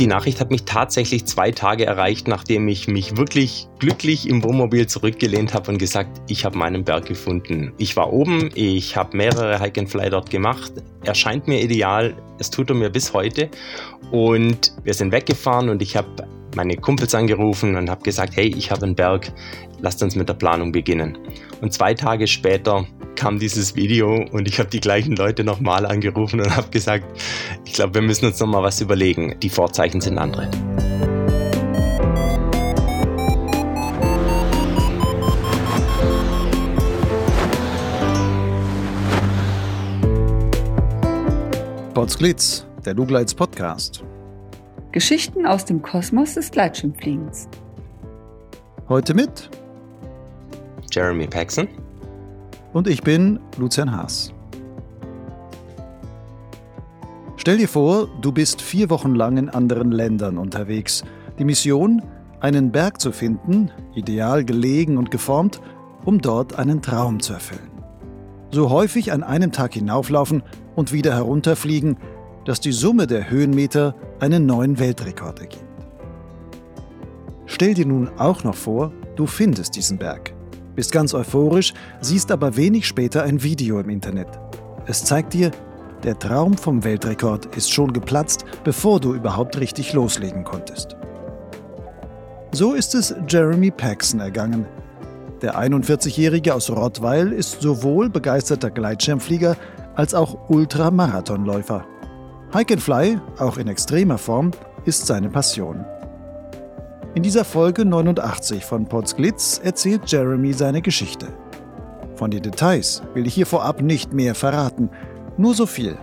Die Nachricht hat mich tatsächlich zwei Tage erreicht, nachdem ich mich wirklich glücklich im Wohnmobil zurückgelehnt habe und gesagt, ich habe meinen Berg gefunden. Ich war oben, ich habe mehrere Hike and Fly dort gemacht. Er scheint mir ideal, es tut er mir bis heute. Und wir sind weggefahren und ich habe meine Kumpels angerufen und habe gesagt, hey, ich habe einen Berg, lasst uns mit der Planung beginnen. Und zwei Tage später kam dieses Video und ich habe die gleichen Leute nochmal angerufen und habe gesagt, ich glaube, wir müssen uns nochmal was überlegen. Die Vorzeichen sind andere. Potsglitz, der Lugleits Podcast. Geschichten aus dem Kosmos des Gleitschirmfliegens. Heute mit Jeremy Paxson und ich bin Lucian Haas. Stell dir vor, du bist vier Wochen lang in anderen Ländern unterwegs. Die Mission, einen Berg zu finden, ideal gelegen und geformt, um dort einen Traum zu erfüllen. So häufig an einem Tag hinauflaufen und wieder herunterfliegen, dass die Summe der Höhenmeter einen neuen Weltrekord ergibt. Stell dir nun auch noch vor, du findest diesen Berg bist ganz euphorisch, siehst aber wenig später ein Video im Internet. Es zeigt dir, der Traum vom Weltrekord ist schon geplatzt, bevor du überhaupt richtig loslegen konntest. So ist es Jeremy Paxson ergangen. Der 41-Jährige aus Rottweil ist sowohl begeisterter Gleitschirmflieger als auch Ultramarathonläufer. Hike and Fly, auch in extremer Form, ist seine Passion. In dieser Folge 89 von Potsglitz erzählt Jeremy seine Geschichte. Von den Details will ich hier vorab nicht mehr verraten, nur so viel.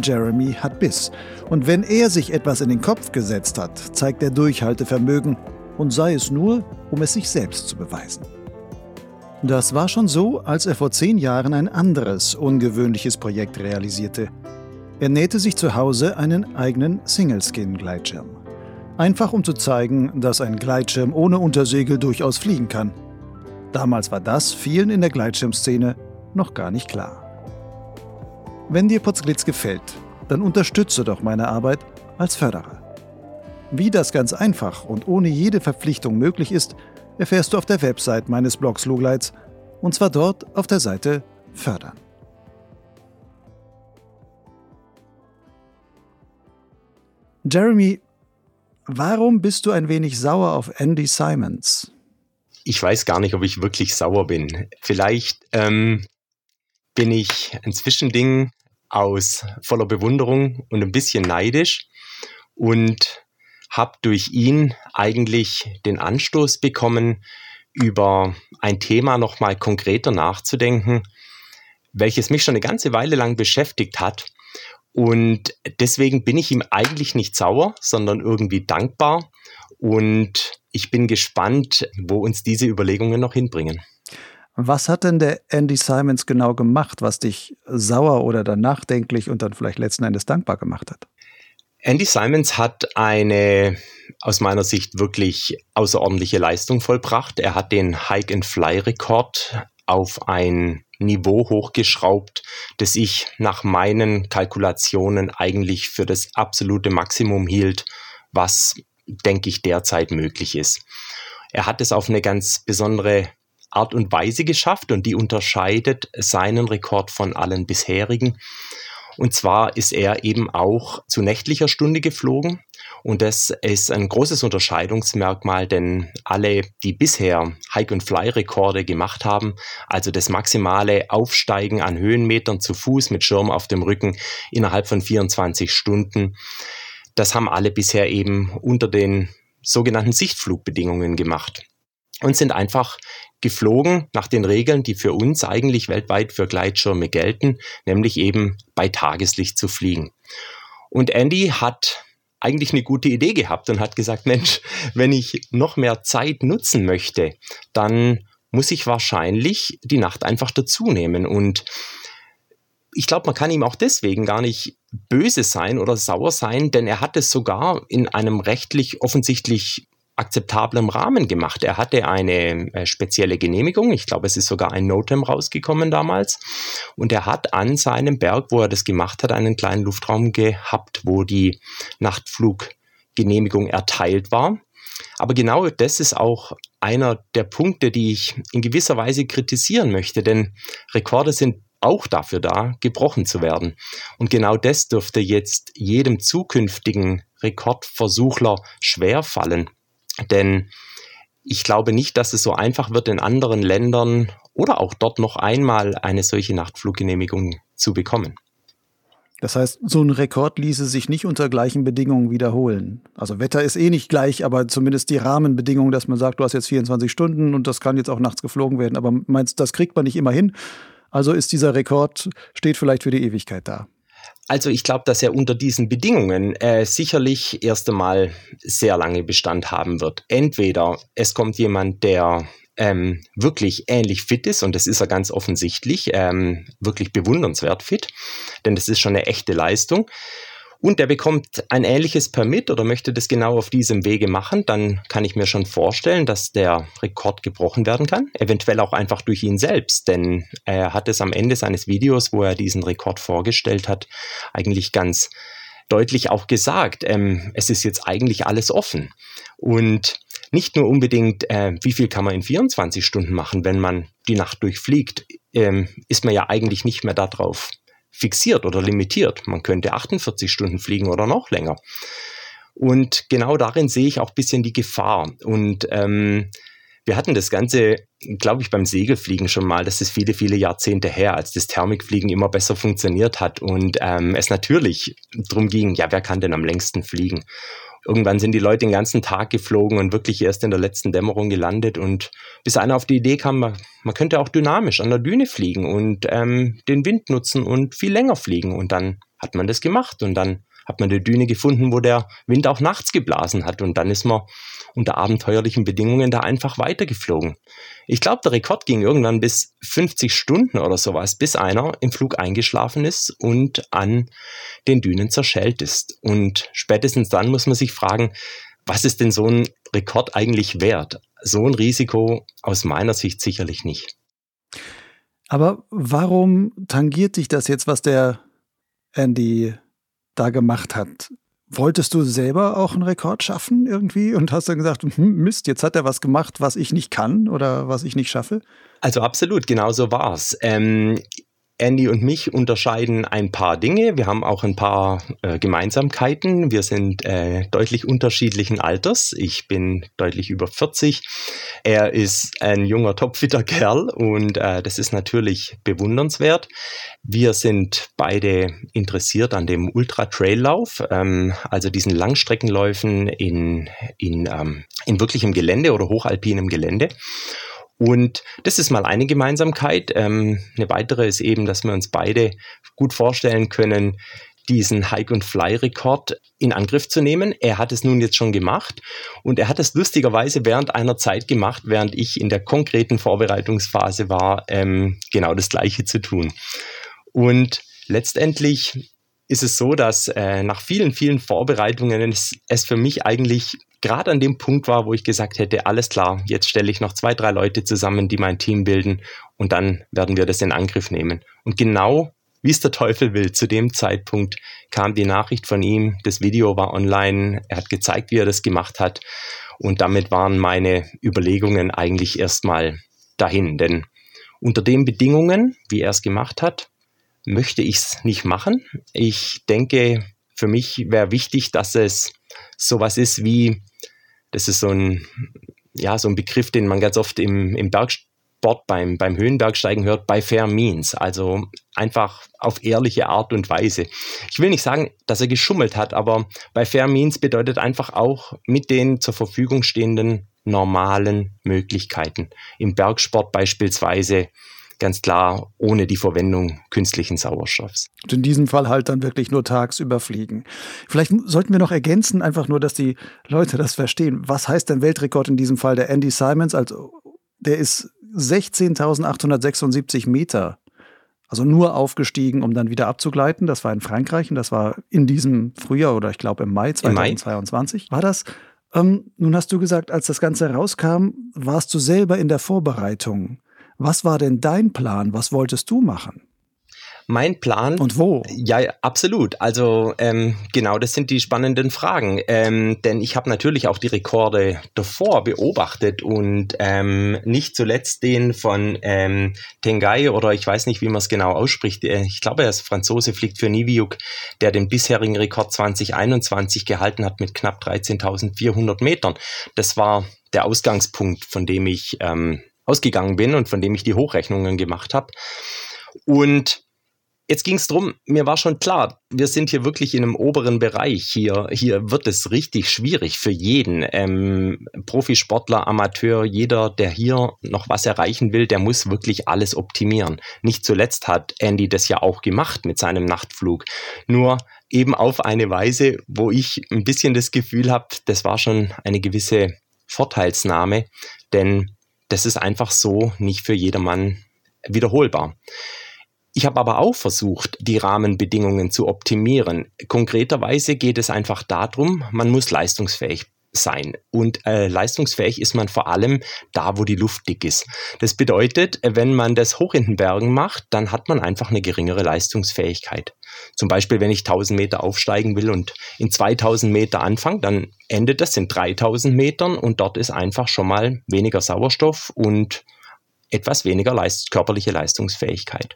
Jeremy hat Biss und wenn er sich etwas in den Kopf gesetzt hat, zeigt er Durchhaltevermögen und sei es nur, um es sich selbst zu beweisen. Das war schon so, als er vor zehn Jahren ein anderes, ungewöhnliches Projekt realisierte. Er nähte sich zu Hause einen eigenen Singleskin-Gleitschirm. Einfach um zu zeigen, dass ein Gleitschirm ohne Untersegel durchaus fliegen kann. Damals war das vielen in der Gleitschirmszene noch gar nicht klar. Wenn dir Potzglitz gefällt, dann unterstütze doch meine Arbeit als Förderer. Wie das ganz einfach und ohne jede Verpflichtung möglich ist, erfährst du auf der Website meines Blogs Lugleits und zwar dort auf der Seite Fördern. Jeremy Warum bist du ein wenig sauer auf Andy Simons? Ich weiß gar nicht, ob ich wirklich sauer bin. Vielleicht ähm, bin ich ein Zwischending aus voller Bewunderung und ein bisschen neidisch und habe durch ihn eigentlich den Anstoß bekommen, über ein Thema nochmal konkreter nachzudenken, welches mich schon eine ganze Weile lang beschäftigt hat und deswegen bin ich ihm eigentlich nicht sauer, sondern irgendwie dankbar. Und ich bin gespannt, wo uns diese Überlegungen noch hinbringen. Was hat denn der Andy Simons genau gemacht, was dich sauer oder dann nachdenklich und dann vielleicht letzten Endes dankbar gemacht hat? Andy Simons hat eine aus meiner Sicht wirklich außerordentliche Leistung vollbracht. Er hat den Hike-and-Fly-Rekord auf ein Niveau hochgeschraubt, das ich nach meinen Kalkulationen eigentlich für das absolute Maximum hielt, was, denke ich, derzeit möglich ist. Er hat es auf eine ganz besondere Art und Weise geschafft und die unterscheidet seinen Rekord von allen bisherigen. Und zwar ist er eben auch zu nächtlicher Stunde geflogen. Und das ist ein großes Unterscheidungsmerkmal, denn alle, die bisher Hike-and-Fly-Rekorde gemacht haben, also das maximale Aufsteigen an Höhenmetern zu Fuß mit Schirm auf dem Rücken innerhalb von 24 Stunden, das haben alle bisher eben unter den sogenannten Sichtflugbedingungen gemacht und sind einfach geflogen nach den Regeln, die für uns eigentlich weltweit für Gleitschirme gelten, nämlich eben bei Tageslicht zu fliegen. Und Andy hat eigentlich eine gute Idee gehabt und hat gesagt, Mensch, wenn ich noch mehr Zeit nutzen möchte, dann muss ich wahrscheinlich die Nacht einfach dazu nehmen. Und ich glaube, man kann ihm auch deswegen gar nicht böse sein oder sauer sein, denn er hat es sogar in einem rechtlich offensichtlich akzeptablem Rahmen gemacht. Er hatte eine äh, spezielle Genehmigung, ich glaube, es ist sogar ein Notem rausgekommen damals, und er hat an seinem Berg, wo er das gemacht hat, einen kleinen Luftraum gehabt, wo die Nachtflug Genehmigung erteilt war. Aber genau das ist auch einer der Punkte, die ich in gewisser Weise kritisieren möchte, denn Rekorde sind auch dafür da, gebrochen zu werden. Und genau das dürfte jetzt jedem zukünftigen Rekordversuchler schwer fallen. Denn ich glaube nicht, dass es so einfach wird, in anderen Ländern oder auch dort noch einmal eine solche Nachtfluggenehmigung zu bekommen. Das heißt, so ein Rekord ließe sich nicht unter gleichen Bedingungen wiederholen. Also Wetter ist eh nicht gleich, aber zumindest die Rahmenbedingungen, dass man sagt, du hast jetzt 24 Stunden und das kann jetzt auch nachts geflogen werden. Aber meinst, das kriegt man nicht immer hin? Also ist dieser Rekord, steht vielleicht für die Ewigkeit da. Also ich glaube, dass er unter diesen Bedingungen äh, sicherlich erst einmal sehr lange Bestand haben wird. Entweder es kommt jemand, der ähm, wirklich ähnlich fit ist, und das ist er ganz offensichtlich, ähm, wirklich bewundernswert fit, denn das ist schon eine echte Leistung. Und der bekommt ein ähnliches Permit oder möchte das genau auf diesem Wege machen, dann kann ich mir schon vorstellen, dass der Rekord gebrochen werden kann. Eventuell auch einfach durch ihn selbst, denn er hat es am Ende seines Videos, wo er diesen Rekord vorgestellt hat, eigentlich ganz deutlich auch gesagt, ähm, es ist jetzt eigentlich alles offen. Und nicht nur unbedingt, äh, wie viel kann man in 24 Stunden machen, wenn man die Nacht durchfliegt, ähm, ist man ja eigentlich nicht mehr darauf fixiert oder limitiert. Man könnte 48 Stunden fliegen oder noch länger. Und genau darin sehe ich auch ein bisschen die Gefahr. Und ähm, wir hatten das Ganze, glaube ich, beim Segelfliegen schon mal. Das ist viele, viele Jahrzehnte her, als das Thermikfliegen immer besser funktioniert hat und ähm, es natürlich darum ging, ja, wer kann denn am längsten fliegen? Irgendwann sind die Leute den ganzen Tag geflogen und wirklich erst in der letzten Dämmerung gelandet. Und bis einer auf die Idee kam, man, man könnte auch dynamisch an der Düne fliegen und ähm, den Wind nutzen und viel länger fliegen. Und dann hat man das gemacht und dann hat man eine Düne gefunden, wo der Wind auch nachts geblasen hat. Und dann ist man unter abenteuerlichen Bedingungen da einfach weitergeflogen. Ich glaube, der Rekord ging irgendwann bis 50 Stunden oder sowas, bis einer im Flug eingeschlafen ist und an den Dünen zerschellt ist. Und spätestens dann muss man sich fragen, was ist denn so ein Rekord eigentlich wert? So ein Risiko aus meiner Sicht sicherlich nicht. Aber warum tangiert dich das jetzt, was der Andy da gemacht hat? Wolltest du selber auch einen Rekord schaffen irgendwie und hast dann gesagt, hm, Mist, jetzt hat er was gemacht, was ich nicht kann oder was ich nicht schaffe? Also absolut, genau so war's. Ähm, Andy und mich unterscheiden ein paar Dinge. Wir haben auch ein paar äh, Gemeinsamkeiten. Wir sind äh, deutlich unterschiedlichen Alters. Ich bin deutlich über 40. Er ist ein junger, topfitter Kerl und äh, das ist natürlich bewundernswert. Wir sind beide interessiert an dem Ultra-Trail-Lauf, ähm, also diesen Langstreckenläufen in, in, ähm, in wirklichem Gelände oder hochalpinem Gelände. Und das ist mal eine Gemeinsamkeit. Ähm, eine weitere ist eben, dass wir uns beide gut vorstellen können, diesen Hike- und Fly-Rekord in Angriff zu nehmen. Er hat es nun jetzt schon gemacht und er hat es lustigerweise während einer Zeit gemacht, während ich in der konkreten Vorbereitungsphase war, ähm, genau das Gleiche zu tun. Und letztendlich ist es so, dass äh, nach vielen, vielen Vorbereitungen es, es für mich eigentlich gerade an dem Punkt war, wo ich gesagt hätte, alles klar, jetzt stelle ich noch zwei, drei Leute zusammen, die mein Team bilden und dann werden wir das in Angriff nehmen. Und genau wie es der Teufel will, zu dem Zeitpunkt kam die Nachricht von ihm, das Video war online, er hat gezeigt, wie er das gemacht hat und damit waren meine Überlegungen eigentlich erstmal dahin, denn unter den Bedingungen, wie er es gemacht hat, möchte ich es nicht machen. Ich denke, für mich wäre wichtig, dass es sowas ist wie das ist so ein, ja, so ein Begriff, den man ganz oft im, im Bergsport beim, beim Höhenbergsteigen hört, bei fair means. Also einfach auf ehrliche Art und Weise. Ich will nicht sagen, dass er geschummelt hat, aber bei fair means bedeutet einfach auch mit den zur Verfügung stehenden normalen Möglichkeiten. Im Bergsport beispielsweise ganz klar ohne die Verwendung künstlichen Sauerstoffs. Und in diesem Fall halt dann wirklich nur tagsüber fliegen. Vielleicht sollten wir noch ergänzen, einfach nur, dass die Leute das verstehen. Was heißt denn Weltrekord in diesem Fall? Der Andy Simons, also der ist 16.876 Meter also nur aufgestiegen, um dann wieder abzugleiten. Das war in Frankreich und das war in diesem Frühjahr oder ich glaube im Mai 2022 Im Mai? war das. Ähm, nun hast du gesagt, als das Ganze rauskam, warst du selber in der Vorbereitung. Was war denn dein Plan? Was wolltest du machen? Mein Plan. Und wo? Ja, absolut. Also ähm, genau, das sind die spannenden Fragen. Ähm, denn ich habe natürlich auch die Rekorde davor beobachtet und ähm, nicht zuletzt den von ähm, Tengai oder ich weiß nicht, wie man es genau ausspricht. Äh, ich glaube, er ist Franzose, fliegt für Niviuk, der den bisherigen Rekord 2021 gehalten hat mit knapp 13.400 Metern. Das war der Ausgangspunkt, von dem ich ähm, ausgegangen bin und von dem ich die Hochrechnungen gemacht habe. Und Jetzt ging es darum, mir war schon klar, wir sind hier wirklich in einem oberen Bereich. Hier, hier wird es richtig schwierig für jeden. Ähm, Profisportler, Amateur, jeder, der hier noch was erreichen will, der muss wirklich alles optimieren. Nicht zuletzt hat Andy das ja auch gemacht mit seinem Nachtflug. Nur eben auf eine Weise, wo ich ein bisschen das Gefühl habe, das war schon eine gewisse Vorteilsnahme, denn das ist einfach so nicht für jedermann wiederholbar. Ich habe aber auch versucht, die Rahmenbedingungen zu optimieren. Konkreterweise geht es einfach darum, man muss leistungsfähig sein. Und äh, leistungsfähig ist man vor allem da, wo die Luft dick ist. Das bedeutet, wenn man das hoch in den Bergen macht, dann hat man einfach eine geringere Leistungsfähigkeit. Zum Beispiel, wenn ich 1000 Meter aufsteigen will und in 2000 Meter anfange, dann endet das in 3000 Metern und dort ist einfach schon mal weniger Sauerstoff und etwas weniger leist körperliche Leistungsfähigkeit.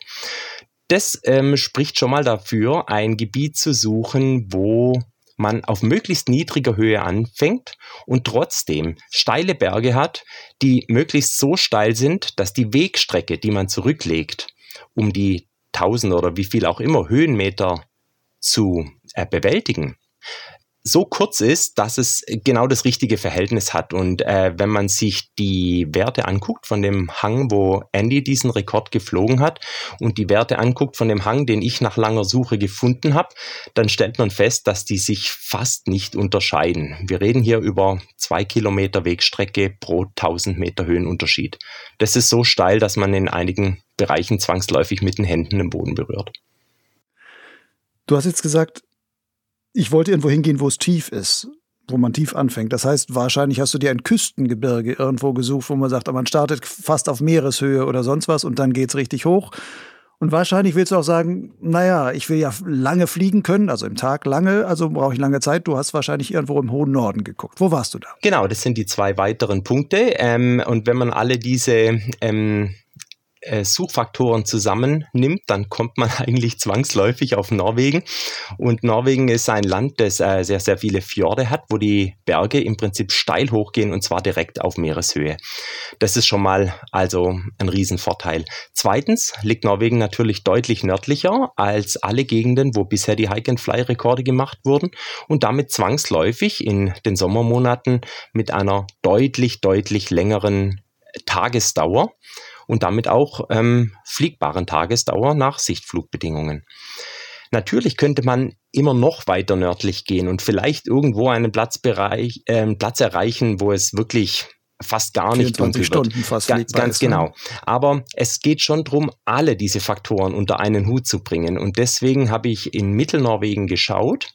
Das ähm, spricht schon mal dafür, ein Gebiet zu suchen, wo man auf möglichst niedriger Höhe anfängt und trotzdem steile Berge hat, die möglichst so steil sind, dass die Wegstrecke, die man zurücklegt, um die 1000 oder wie viel auch immer Höhenmeter zu äh, bewältigen, so kurz ist, dass es genau das richtige Verhältnis hat. Und äh, wenn man sich die Werte anguckt von dem Hang, wo Andy diesen Rekord geflogen hat, und die Werte anguckt von dem Hang, den ich nach langer Suche gefunden habe, dann stellt man fest, dass die sich fast nicht unterscheiden. Wir reden hier über zwei Kilometer Wegstrecke pro 1000 Meter Höhenunterschied. Das ist so steil, dass man in einigen Bereichen zwangsläufig mit den Händen den Boden berührt. Du hast jetzt gesagt, ich wollte irgendwo hingehen, wo es tief ist, wo man tief anfängt. Das heißt, wahrscheinlich hast du dir ein Küstengebirge irgendwo gesucht, wo man sagt, man startet fast auf Meereshöhe oder sonst was und dann geht es richtig hoch. Und wahrscheinlich willst du auch sagen, naja, ich will ja lange fliegen können, also im Tag lange, also brauche ich lange Zeit. Du hast wahrscheinlich irgendwo im hohen Norden geguckt. Wo warst du da? Genau, das sind die zwei weiteren Punkte. Ähm, und wenn man alle diese ähm, äh, Suchfaktoren zusammennimmt, dann kommt man eigentlich zwangsläufig auf Norwegen. Und Norwegen ist ein Land, das äh, sehr, sehr viele Fjorde hat, wo die Berge im Prinzip steil hochgehen und zwar direkt auf Meereshöhe. Das ist schon mal also ein Riesenvorteil. Zweitens liegt Norwegen natürlich deutlich nördlicher als alle Gegenden, wo bisher die Hike-and-Fly-Rekorde gemacht wurden und damit zwangsläufig in den Sommermonaten mit einer deutlich, deutlich längeren Tagesdauer und damit auch ähm, fliegbaren Tagesdauer nach Sichtflugbedingungen. Natürlich könnte man immer noch weiter nördlich gehen und vielleicht irgendwo einen Platzbereich, äh, Platz erreichen, wo es wirklich fast gar nicht dunkel Stunden wird. fast ganz, ganz genau. Aber es geht schon darum, alle diese Faktoren unter einen Hut zu bringen. Und deswegen habe ich in Mittelnorwegen geschaut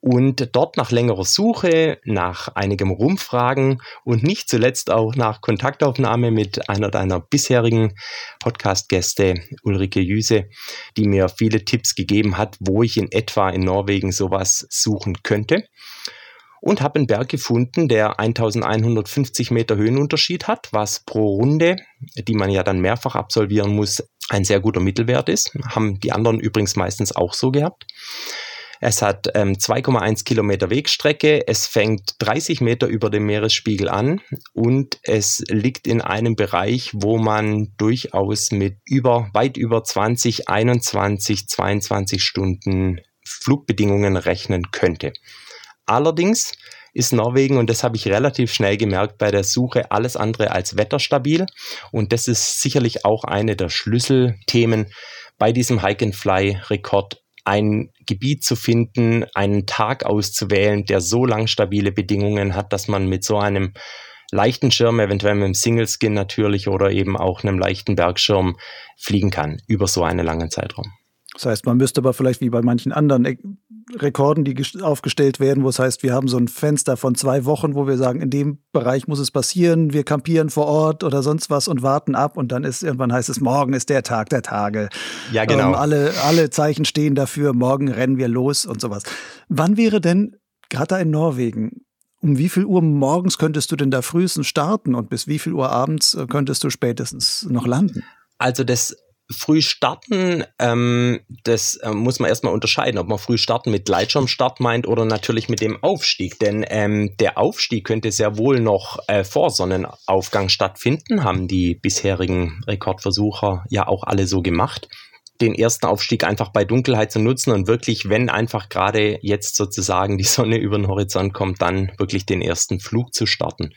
und dort nach längerer Suche, nach einigem Rumfragen und nicht zuletzt auch nach Kontaktaufnahme mit einer deiner bisherigen Podcast-Gäste, Ulrike Jüse, die mir viele Tipps gegeben hat, wo ich in etwa in Norwegen sowas suchen könnte. Und habe einen Berg gefunden, der 1150 Meter Höhenunterschied hat, was pro Runde, die man ja dann mehrfach absolvieren muss, ein sehr guter Mittelwert ist. Haben die anderen übrigens meistens auch so gehabt. Es hat ähm, 2,1 Kilometer Wegstrecke, es fängt 30 Meter über dem Meeresspiegel an und es liegt in einem Bereich, wo man durchaus mit über, weit über 20, 21, 22 Stunden Flugbedingungen rechnen könnte. Allerdings ist Norwegen, und das habe ich relativ schnell gemerkt bei der Suche, alles andere als wetterstabil. Und das ist sicherlich auch eine der Schlüsselthemen bei diesem Hike-and-Fly-Rekord ein Gebiet zu finden, einen Tag auszuwählen, der so lang stabile Bedingungen hat, dass man mit so einem leichten Schirm, eventuell mit einem Single Skin natürlich oder eben auch einem leichten Bergschirm fliegen kann über so einen langen Zeitraum. Das heißt, man müsste aber vielleicht wie bei manchen anderen Rekorden, die aufgestellt werden, wo es heißt, wir haben so ein Fenster von zwei Wochen, wo wir sagen, in dem Bereich muss es passieren, wir kampieren vor Ort oder sonst was und warten ab und dann ist irgendwann heißt es, morgen ist der Tag der Tage. Ja, genau. Ähm, alle, alle Zeichen stehen dafür, morgen rennen wir los und sowas. Wann wäre denn, gerade da in Norwegen, um wie viel Uhr morgens könntest du denn da frühestens starten und bis wie viel Uhr abends äh, könntest du spätestens noch landen? Also das früh starten, ähm, das äh, muss man erstmal unterscheiden, ob man früh starten mit Gleitschirmstart meint oder natürlich mit dem Aufstieg. Denn ähm, der Aufstieg könnte sehr wohl noch äh, vor Sonnenaufgang stattfinden, haben die bisherigen Rekordversucher ja auch alle so gemacht. Den ersten Aufstieg einfach bei Dunkelheit zu nutzen und wirklich, wenn einfach gerade jetzt sozusagen die Sonne über den Horizont kommt, dann wirklich den ersten Flug zu starten.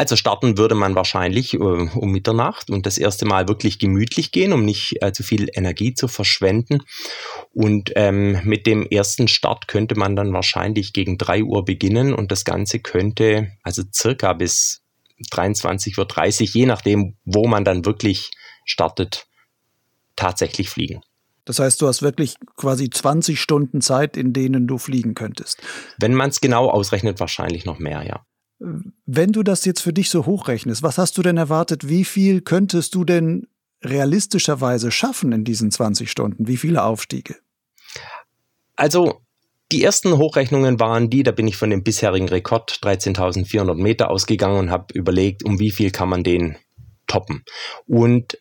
Also starten würde man wahrscheinlich äh, um Mitternacht und das erste Mal wirklich gemütlich gehen, um nicht äh, zu viel Energie zu verschwenden. Und ähm, mit dem ersten Start könnte man dann wahrscheinlich gegen drei Uhr beginnen und das Ganze könnte also circa bis 23.30 Uhr, je nachdem, wo man dann wirklich startet, tatsächlich fliegen. Das heißt, du hast wirklich quasi 20 Stunden Zeit, in denen du fliegen könntest. Wenn man es genau ausrechnet, wahrscheinlich noch mehr, ja. Wenn du das jetzt für dich so hochrechnest, was hast du denn erwartet? Wie viel könntest du denn realistischerweise schaffen in diesen 20 Stunden? Wie viele Aufstiege? Also die ersten Hochrechnungen waren die, da bin ich von dem bisherigen Rekord 13.400 Meter ausgegangen und habe überlegt, um wie viel kann man den toppen. Und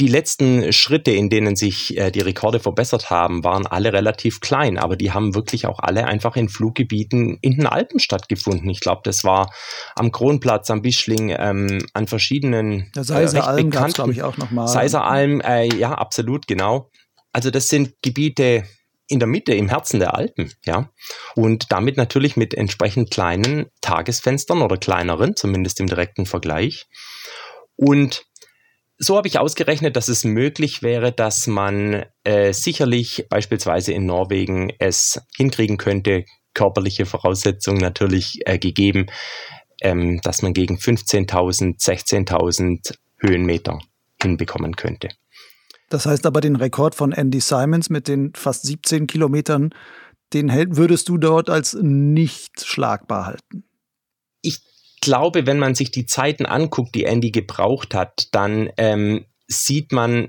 die letzten Schritte, in denen sich äh, die Rekorde verbessert haben, waren alle relativ klein, aber die haben wirklich auch alle einfach in Fluggebieten in den Alpen stattgefunden. Ich glaube, das war am Kronplatz, am Bischling, ähm, an verschiedenen äh, Alm gab glaube ich, auch nochmal. Seiser Alm, äh, ja, absolut, genau. Also das sind Gebiete in der Mitte, im Herzen der Alpen, ja. Und damit natürlich mit entsprechend kleinen Tagesfenstern oder kleineren, zumindest im direkten Vergleich. Und so habe ich ausgerechnet, dass es möglich wäre, dass man äh, sicherlich beispielsweise in Norwegen es hinkriegen könnte, körperliche Voraussetzungen natürlich äh, gegeben, ähm, dass man gegen 15.000, 16.000 Höhenmeter hinbekommen könnte. Das heißt aber, den Rekord von Andy Simons mit den fast 17 Kilometern, den würdest du dort als nicht schlagbar halten? Glaube, wenn man sich die Zeiten anguckt, die Andy gebraucht hat, dann ähm, sieht man,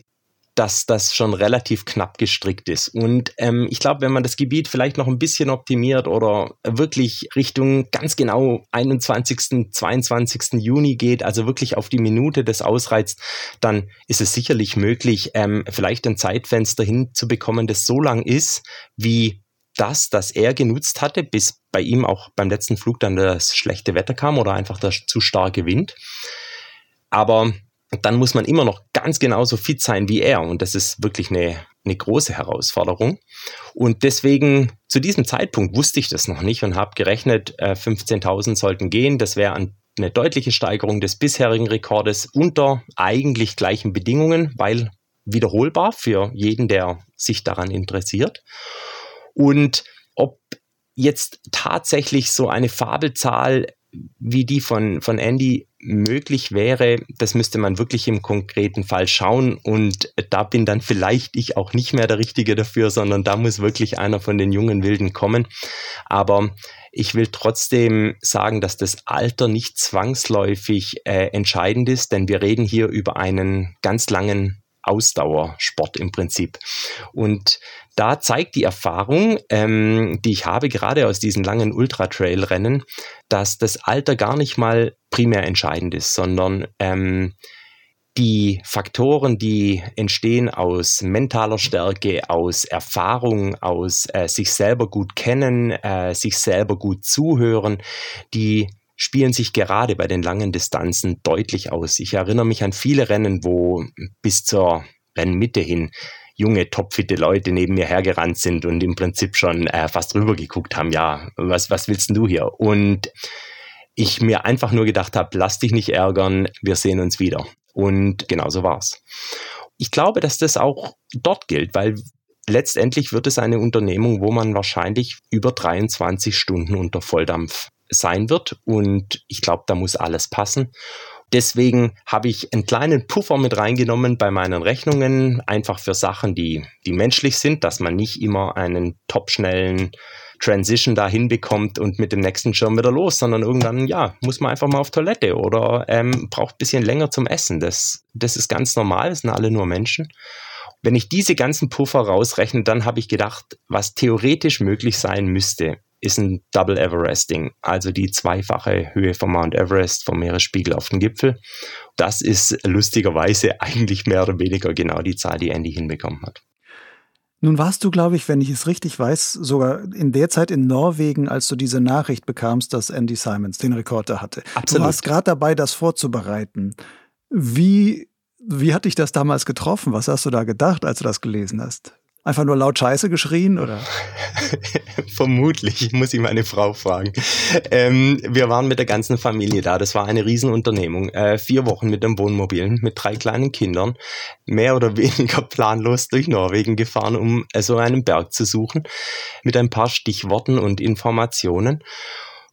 dass das schon relativ knapp gestrickt ist. Und ähm, ich glaube, wenn man das Gebiet vielleicht noch ein bisschen optimiert oder wirklich Richtung ganz genau 21., 22. Juni geht, also wirklich auf die Minute des ausreizt, dann ist es sicherlich möglich, ähm, vielleicht ein Zeitfenster hinzubekommen, das so lang ist, wie das, das er genutzt hatte, bis bei ihm auch beim letzten Flug dann das schlechte Wetter kam oder einfach der zu starke Wind. Aber dann muss man immer noch ganz genauso fit sein wie er und das ist wirklich eine, eine große Herausforderung. Und deswegen zu diesem Zeitpunkt wusste ich das noch nicht und habe gerechnet, 15.000 äh, sollten gehen. Das wäre eine deutliche Steigerung des bisherigen Rekordes unter eigentlich gleichen Bedingungen, weil wiederholbar für jeden, der sich daran interessiert. Und ob jetzt tatsächlich so eine Fabelzahl wie die von, von Andy möglich wäre, das müsste man wirklich im konkreten Fall schauen. Und da bin dann vielleicht ich auch nicht mehr der Richtige dafür, sondern da muss wirklich einer von den jungen Wilden kommen. Aber ich will trotzdem sagen, dass das Alter nicht zwangsläufig äh, entscheidend ist, denn wir reden hier über einen ganz langen Ausdauersport im Prinzip. Und da zeigt die Erfahrung, ähm, die ich habe, gerade aus diesen langen Ultra-Trail-Rennen, dass das Alter gar nicht mal primär entscheidend ist, sondern ähm, die Faktoren, die entstehen aus mentaler Stärke, aus Erfahrung, aus äh, sich selber gut kennen, äh, sich selber gut zuhören, die spielen sich gerade bei den langen Distanzen deutlich aus. Ich erinnere mich an viele Rennen, wo bis zur Rennmitte hin junge, topfitte Leute neben mir hergerannt sind und im Prinzip schon äh, fast rüber geguckt haben, ja, was, was willst du hier? Und ich mir einfach nur gedacht habe, lass dich nicht ärgern, wir sehen uns wieder. Und genau so war's. Ich glaube, dass das auch dort gilt, weil letztendlich wird es eine Unternehmung, wo man wahrscheinlich über 23 Stunden unter Volldampf sein wird. Und ich glaube, da muss alles passen. Deswegen habe ich einen kleinen Puffer mit reingenommen bei meinen Rechnungen, einfach für Sachen, die, die menschlich sind, dass man nicht immer einen topschnellen Transition da hinbekommt und mit dem nächsten Schirm wieder los, sondern irgendwann, ja, muss man einfach mal auf Toilette oder ähm, braucht ein bisschen länger zum Essen. Das, das ist ganz normal, das sind alle nur Menschen. Wenn ich diese ganzen Puffer rausrechne, dann habe ich gedacht, was theoretisch möglich sein müsste, ist ein Double Everesting, also die zweifache Höhe vom Mount Everest vom Meeresspiegel auf den Gipfel. Das ist lustigerweise eigentlich mehr oder weniger genau die Zahl, die Andy hinbekommen hat. Nun warst du, glaube ich, wenn ich es richtig weiß, sogar in der Zeit in Norwegen, als du diese Nachricht bekamst, dass Andy Simons den Rekorder hatte. Absolut. Du warst gerade dabei, das vorzubereiten. Wie, wie hat dich das damals getroffen? Was hast du da gedacht, als du das gelesen hast? Einfach nur laut Scheiße geschrien oder? Vermutlich, muss ich meine Frau fragen. Ähm, wir waren mit der ganzen Familie da. Das war eine Riesenunternehmung. Äh, vier Wochen mit dem Wohnmobil, mit drei kleinen Kindern, mehr oder weniger planlos durch Norwegen gefahren, um so einen Berg zu suchen, mit ein paar Stichworten und Informationen.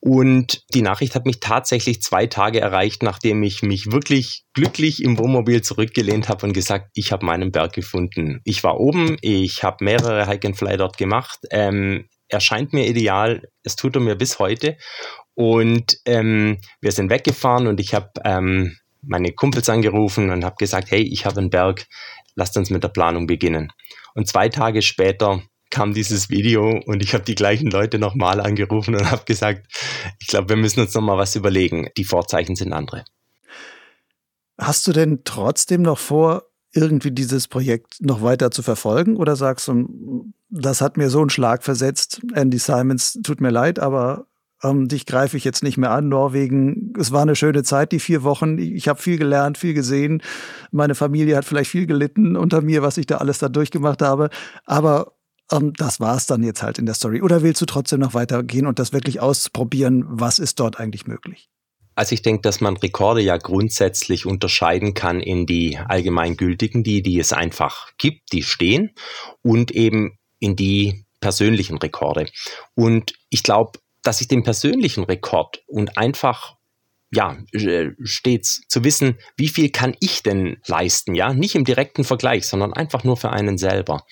Und die Nachricht hat mich tatsächlich zwei Tage erreicht, nachdem ich mich wirklich glücklich im Wohnmobil zurückgelehnt habe und gesagt, ich habe meinen Berg gefunden. Ich war oben, ich habe mehrere Hike and Fly dort gemacht. Ähm, er scheint mir ideal, es tut er mir bis heute. Und ähm, wir sind weggefahren und ich habe ähm, meine Kumpels angerufen und habe gesagt, hey, ich habe einen Berg, lasst uns mit der Planung beginnen. Und zwei Tage später kam dieses Video und ich habe die gleichen Leute nochmal angerufen und habe gesagt, ich glaube, wir müssen uns nochmal was überlegen. Die Vorzeichen sind andere. Hast du denn trotzdem noch vor, irgendwie dieses Projekt noch weiter zu verfolgen? Oder sagst du, das hat mir so einen Schlag versetzt, Andy Simons, tut mir leid, aber ähm, dich greife ich jetzt nicht mehr an. Norwegen, es war eine schöne Zeit, die vier Wochen. Ich habe viel gelernt, viel gesehen. Meine Familie hat vielleicht viel gelitten unter mir, was ich da alles da durchgemacht habe. Aber ähm, das war es dann jetzt halt in der Story. Oder willst du trotzdem noch weitergehen und das wirklich ausprobieren? Was ist dort eigentlich möglich? Also ich denke, dass man Rekorde ja grundsätzlich unterscheiden kann in die allgemeingültigen, die, die es einfach gibt, die stehen, und eben in die persönlichen Rekorde. Und ich glaube, dass ich den persönlichen Rekord und einfach ja, äh, stets zu wissen, wie viel kann ich denn leisten, ja, nicht im direkten Vergleich, sondern einfach nur für einen selber.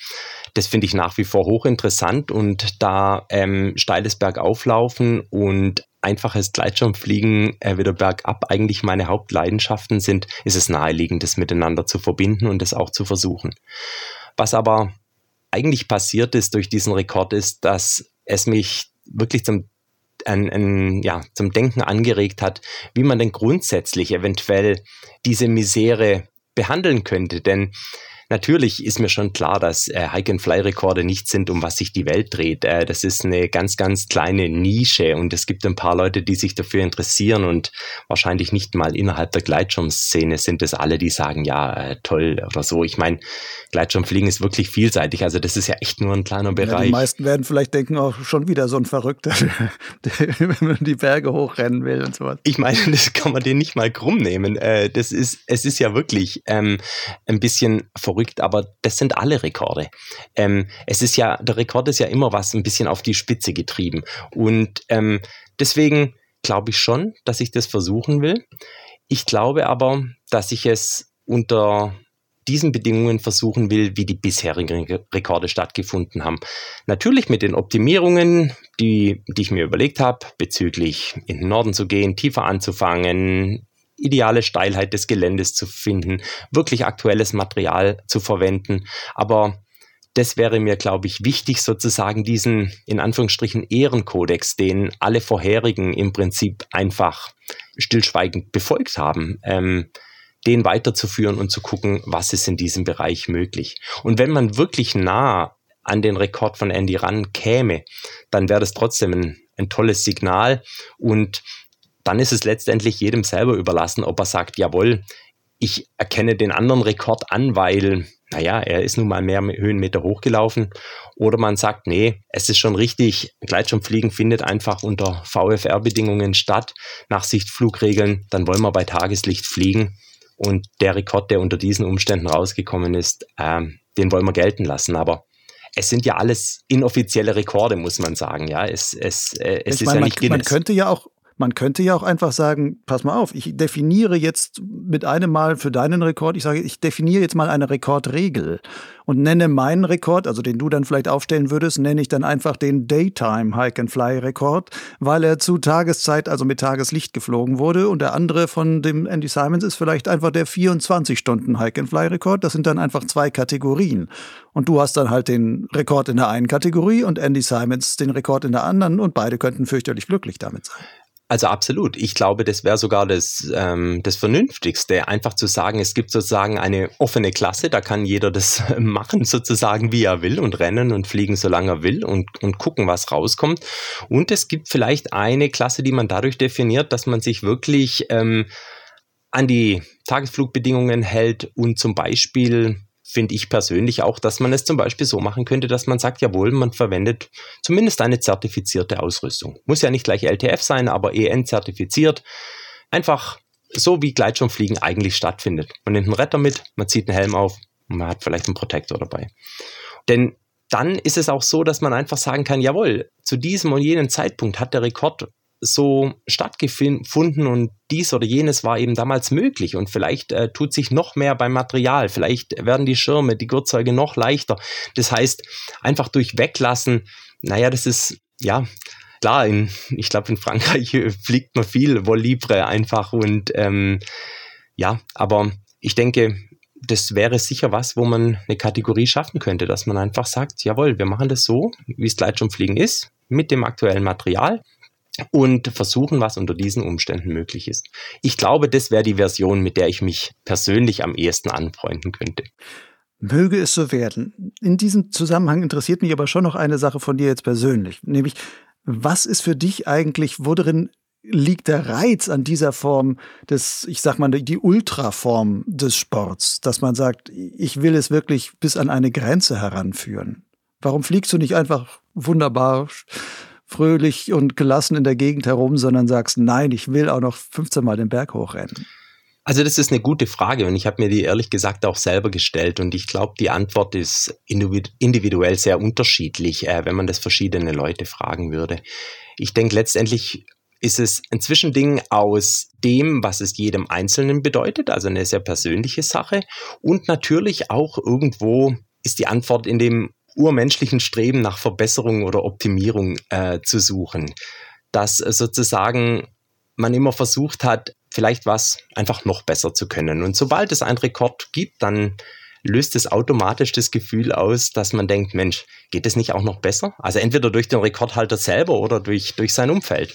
Das finde ich nach wie vor hochinteressant und da ähm, steiles Bergauflaufen und einfaches Gleitschirmfliegen äh, wieder bergab eigentlich meine Hauptleidenschaften sind, ist es naheliegend, das miteinander zu verbinden und das auch zu versuchen. Was aber eigentlich passiert ist durch diesen Rekord ist, dass es mich wirklich zum ein, ein, ja, zum Denken angeregt hat, wie man denn grundsätzlich eventuell diese Misere behandeln könnte. Denn Natürlich ist mir schon klar, dass äh, Hike-and-Fly-Rekorde nicht sind, um was sich die Welt dreht. Äh, das ist eine ganz, ganz kleine Nische und es gibt ein paar Leute, die sich dafür interessieren und wahrscheinlich nicht mal innerhalb der Gleitschirmszene sind es alle, die sagen, ja, äh, toll oder so. Ich meine, Gleitschirmfliegen ist wirklich vielseitig, also das ist ja echt nur ein kleiner Bereich. Ja, die meisten werden vielleicht denken, auch oh, schon wieder so ein Verrückter, wenn man die Berge hochrennen will und sowas. Ich meine, das kann man den nicht mal krumm nehmen. Äh, das ist, es ist ja wirklich ähm, ein bisschen verrückt verrückt, aber das sind alle Rekorde. Ähm, es ist ja, der Rekord ist ja immer was ein bisschen auf die Spitze getrieben. Und ähm, deswegen glaube ich schon, dass ich das versuchen will. Ich glaube aber, dass ich es unter diesen Bedingungen versuchen will, wie die bisherigen Rekorde stattgefunden haben. Natürlich mit den Optimierungen, die, die ich mir überlegt habe, bezüglich in den Norden zu gehen, tiefer anzufangen, ideale Steilheit des Geländes zu finden, wirklich aktuelles Material zu verwenden. Aber das wäre mir, glaube ich, wichtig, sozusagen diesen in Anführungsstrichen Ehrenkodex, den alle vorherigen im Prinzip einfach stillschweigend befolgt haben, ähm, den weiterzuführen und zu gucken, was ist in diesem Bereich möglich. Und wenn man wirklich nah an den Rekord von Andy ran käme, dann wäre das trotzdem ein, ein tolles Signal und dann ist es letztendlich jedem selber überlassen, ob er sagt, jawohl, ich erkenne den anderen Rekord an, weil, naja, er ist nun mal mehr Höhenmeter hochgelaufen. Oder man sagt, nee, es ist schon richtig, Gleitschirmfliegen findet einfach unter VFR-Bedingungen statt, nach Sichtflugregeln, dann wollen wir bei Tageslicht fliegen. Und der Rekord, der unter diesen Umständen rausgekommen ist, äh, den wollen wir gelten lassen. Aber es sind ja alles inoffizielle Rekorde, muss man sagen. Ja, es, es, äh, es ich ist meine, ja nicht man, man könnte ja auch Man könnte ja auch einfach sagen, pass mal auf, ich definiere jetzt mit einem Mal für deinen Rekord, ich sage, ich definiere jetzt mal eine Rekordregel und nenne meinen Rekord, also den du dann vielleicht aufstellen würdest, nenne ich dann einfach den Daytime Hike and Fly Rekord, weil er zu Tageszeit, also mit Tageslicht geflogen wurde und der andere von dem Andy Simons ist vielleicht einfach der 24 Stunden Hike and Fly Rekord. Das sind dann einfach zwei Kategorien. Und du hast dann halt den Rekord in der einen Kategorie und Andy Simons den Rekord in der anderen und beide könnten fürchterlich glücklich damit sein. Also absolut. Ich glaube, das wäre sogar das, ähm, das Vernünftigste, einfach zu sagen, es gibt sozusagen eine offene Klasse, da kann jeder das machen, sozusagen, wie er will und rennen und fliegen, solange er will und, und gucken, was rauskommt. Und es gibt vielleicht eine Klasse, die man dadurch definiert, dass man sich wirklich ähm, an die Tagesflugbedingungen hält und zum Beispiel finde ich persönlich auch, dass man es zum Beispiel so machen könnte, dass man sagt, jawohl, man verwendet zumindest eine zertifizierte Ausrüstung. Muss ja nicht gleich LTF sein, aber EN zertifiziert. Einfach so wie Gleitschirmfliegen eigentlich stattfindet. Man nimmt einen Retter mit, man zieht einen Helm auf und man hat vielleicht einen Protektor dabei. Denn dann ist es auch so, dass man einfach sagen kann, jawohl, zu diesem und jenem Zeitpunkt hat der Rekord so stattgefunden und dies oder jenes war eben damals möglich. Und vielleicht äh, tut sich noch mehr beim Material, vielleicht werden die Schirme, die Gurtzeuge noch leichter. Das heißt, einfach durch Weglassen, naja, das ist, ja, klar, in, ich glaube in Frankreich fliegt man viel Volibre einfach und ähm, ja, aber ich denke, das wäre sicher was, wo man eine Kategorie schaffen könnte, dass man einfach sagt, jawohl, wir machen das so, wie es Gleitschirmfliegen ist, mit dem aktuellen Material und versuchen, was unter diesen Umständen möglich ist. Ich glaube, das wäre die Version, mit der ich mich persönlich am ehesten anfreunden könnte. Möge es so werden. In diesem Zusammenhang interessiert mich aber schon noch eine Sache von dir jetzt persönlich, nämlich was ist für dich eigentlich, worin liegt der Reiz an dieser Form des, ich sag mal, die Ultraform des Sports, dass man sagt, ich will es wirklich bis an eine Grenze heranführen? Warum fliegst du nicht einfach wunderbar fröhlich und gelassen in der Gegend herum, sondern sagst, nein, ich will auch noch 15 Mal den Berg hochrennen? Also das ist eine gute Frage und ich habe mir die ehrlich gesagt auch selber gestellt und ich glaube, die Antwort ist individuell sehr unterschiedlich, äh, wenn man das verschiedene Leute fragen würde. Ich denke, letztendlich ist es ein Zwischending aus dem, was es jedem Einzelnen bedeutet, also eine sehr persönliche Sache und natürlich auch irgendwo ist die Antwort in dem urmenschlichen Streben nach Verbesserung oder Optimierung äh, zu suchen. Dass sozusagen man immer versucht hat, vielleicht was einfach noch besser zu können. Und sobald es einen Rekord gibt, dann löst es automatisch das Gefühl aus, dass man denkt, Mensch, geht es nicht auch noch besser? Also entweder durch den Rekordhalter selber oder durch, durch sein Umfeld.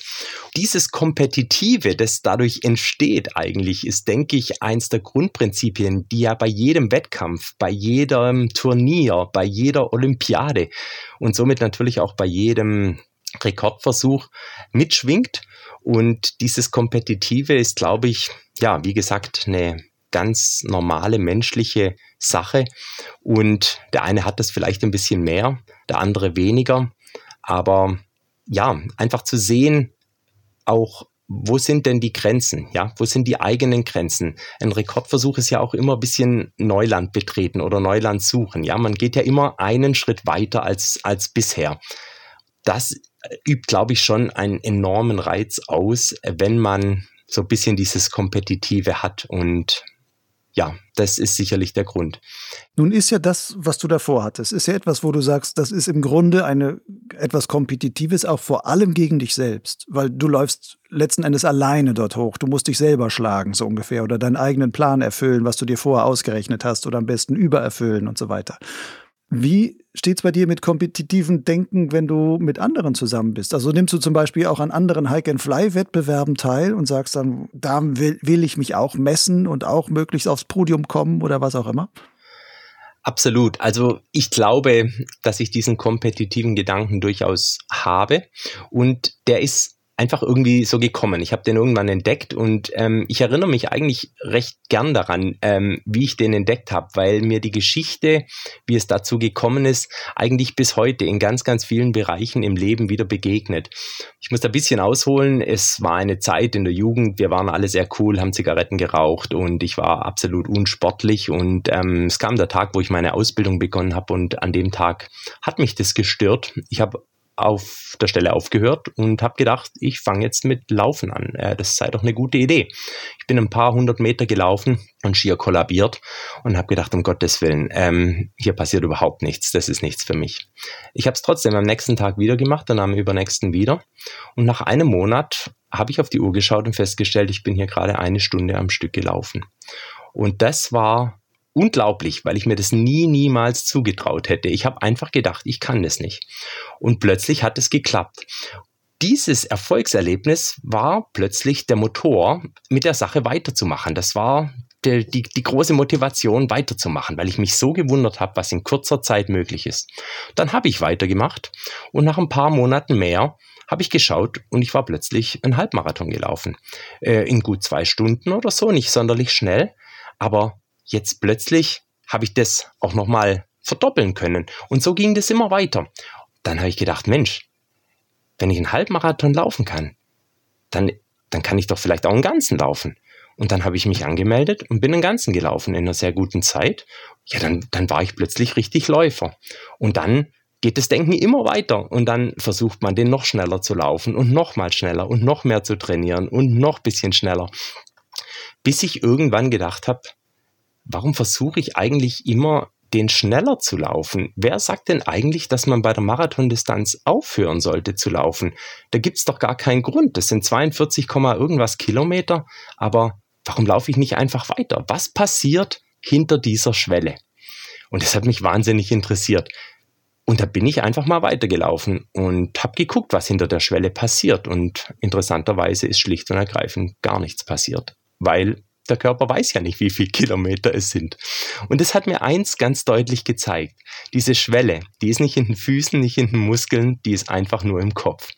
Dieses Kompetitive, das dadurch entsteht eigentlich, ist, denke ich, eins der Grundprinzipien, die ja bei jedem Wettkampf, bei jedem Turnier, bei jeder Olympiade und somit natürlich auch bei jedem Rekordversuch mitschwingt. Und dieses Kompetitive ist, glaube ich, ja, wie gesagt, eine ganz normale menschliche Sache. Und der eine hat das vielleicht ein bisschen mehr, der andere weniger. Aber ja, einfach zu sehen, auch wo sind denn die Grenzen? Ja, wo sind die eigenen Grenzen? Ein Rekordversuch ist ja auch immer ein bisschen Neuland betreten oder Neuland suchen. Ja, man geht ja immer einen Schritt weiter als, als bisher. Das übt, glaube ich, schon einen enormen Reiz aus, wenn man so ein bisschen dieses Kompetitive hat und ja, das ist sicherlich der Grund. Nun ist ja das, was du davor hattest, ist ja etwas, wo du sagst, das ist im Grunde eine etwas Kompetitives, auch vor allem gegen dich selbst, weil du läufst letzten Endes alleine dort hoch. Du musst dich selber schlagen, so ungefähr, oder deinen eigenen Plan erfüllen, was du dir vorher ausgerechnet hast, oder am besten übererfüllen und so weiter. Wie steht es bei dir mit kompetitivem Denken, wenn du mit anderen zusammen bist? Also nimmst du zum Beispiel auch an anderen Hike-and-Fly-Wettbewerben teil und sagst dann, da will, will ich mich auch messen und auch möglichst aufs Podium kommen oder was auch immer? Absolut. Also ich glaube, dass ich diesen kompetitiven Gedanken durchaus habe und der ist einfach irgendwie so gekommen. Ich habe den irgendwann entdeckt und ähm, ich erinnere mich eigentlich recht gern daran, ähm, wie ich den entdeckt habe, weil mir die Geschichte, wie es dazu gekommen ist, eigentlich bis heute in ganz, ganz vielen Bereichen im Leben wieder begegnet. Ich muss da ein bisschen ausholen. Es war eine Zeit in der Jugend, wir waren alle sehr cool, haben Zigaretten geraucht und ich war absolut unsportlich und ähm, es kam der Tag, wo ich meine Ausbildung begonnen habe und an dem Tag hat mich das gestört. Ich habe auf der Stelle aufgehört und habe gedacht, ich fange jetzt mit Laufen an. Äh, das sei doch eine gute Idee. Ich bin ein paar hundert Meter gelaufen und schier kollabiert und habe gedacht, um Gottes Willen, ähm, hier passiert überhaupt nichts, das ist nichts für mich. Ich habe es trotzdem am nächsten Tag wieder gemacht, dann am übernächsten wieder und nach einem Monat habe ich auf die Uhr geschaut und festgestellt, ich bin hier gerade eine Stunde am Stück gelaufen. Und das war unglaublich, weil ich mir das nie, niemals zugetraut hätte. Ich habe einfach gedacht, ich kann das nicht. Und plötzlich hat es geklappt. Dieses Erfolgserlebnis war plötzlich der Motor, mit der Sache weiterzumachen. Das war die, die, die große Motivation, weiterzumachen, weil ich mich so gewundert habe, was in kurzer Zeit möglich ist. Dann habe ich weitergemacht und nach ein paar Monaten mehr habe ich geschaut und ich war plötzlich einen Halbmarathon gelaufen. Äh, in gut zwei Stunden oder so, nicht sonderlich schnell, aber jetzt plötzlich habe ich das auch nochmal verdoppeln können. Und so ging das immer weiter. Dann habe ich gedacht, Mensch, wenn ich einen Halbmarathon laufen kann, dann, dann kann ich doch vielleicht auch einen ganzen laufen. Und dann habe ich mich angemeldet und bin einen ganzen gelaufen in einer sehr guten Zeit. Ja, dann, dann war ich plötzlich richtig Läufer. Und dann geht das Denken immer weiter und dann versucht man den noch schneller zu laufen und noch mal schneller und noch mehr zu trainieren und noch bisschen schneller. Bis ich irgendwann gedacht habe, warum versuche ich eigentlich immer den schneller zu laufen? Wer sagt denn eigentlich, dass man bei der Marathondistanz aufhören sollte zu laufen? Da gibt es doch gar keinen Grund. Das sind 42, irgendwas Kilometer. Aber warum laufe ich nicht einfach weiter? Was passiert hinter dieser Schwelle? Und das hat mich wahnsinnig interessiert. Und da bin ich einfach mal weitergelaufen und habe geguckt, was hinter der Schwelle passiert. Und interessanterweise ist schlicht und ergreifend gar nichts passiert, weil der Körper weiß ja nicht, wie viele Kilometer es sind. Und das hat mir eins ganz deutlich gezeigt. Diese Schwelle, die ist nicht in den Füßen, nicht in den Muskeln, die ist einfach nur im Kopf.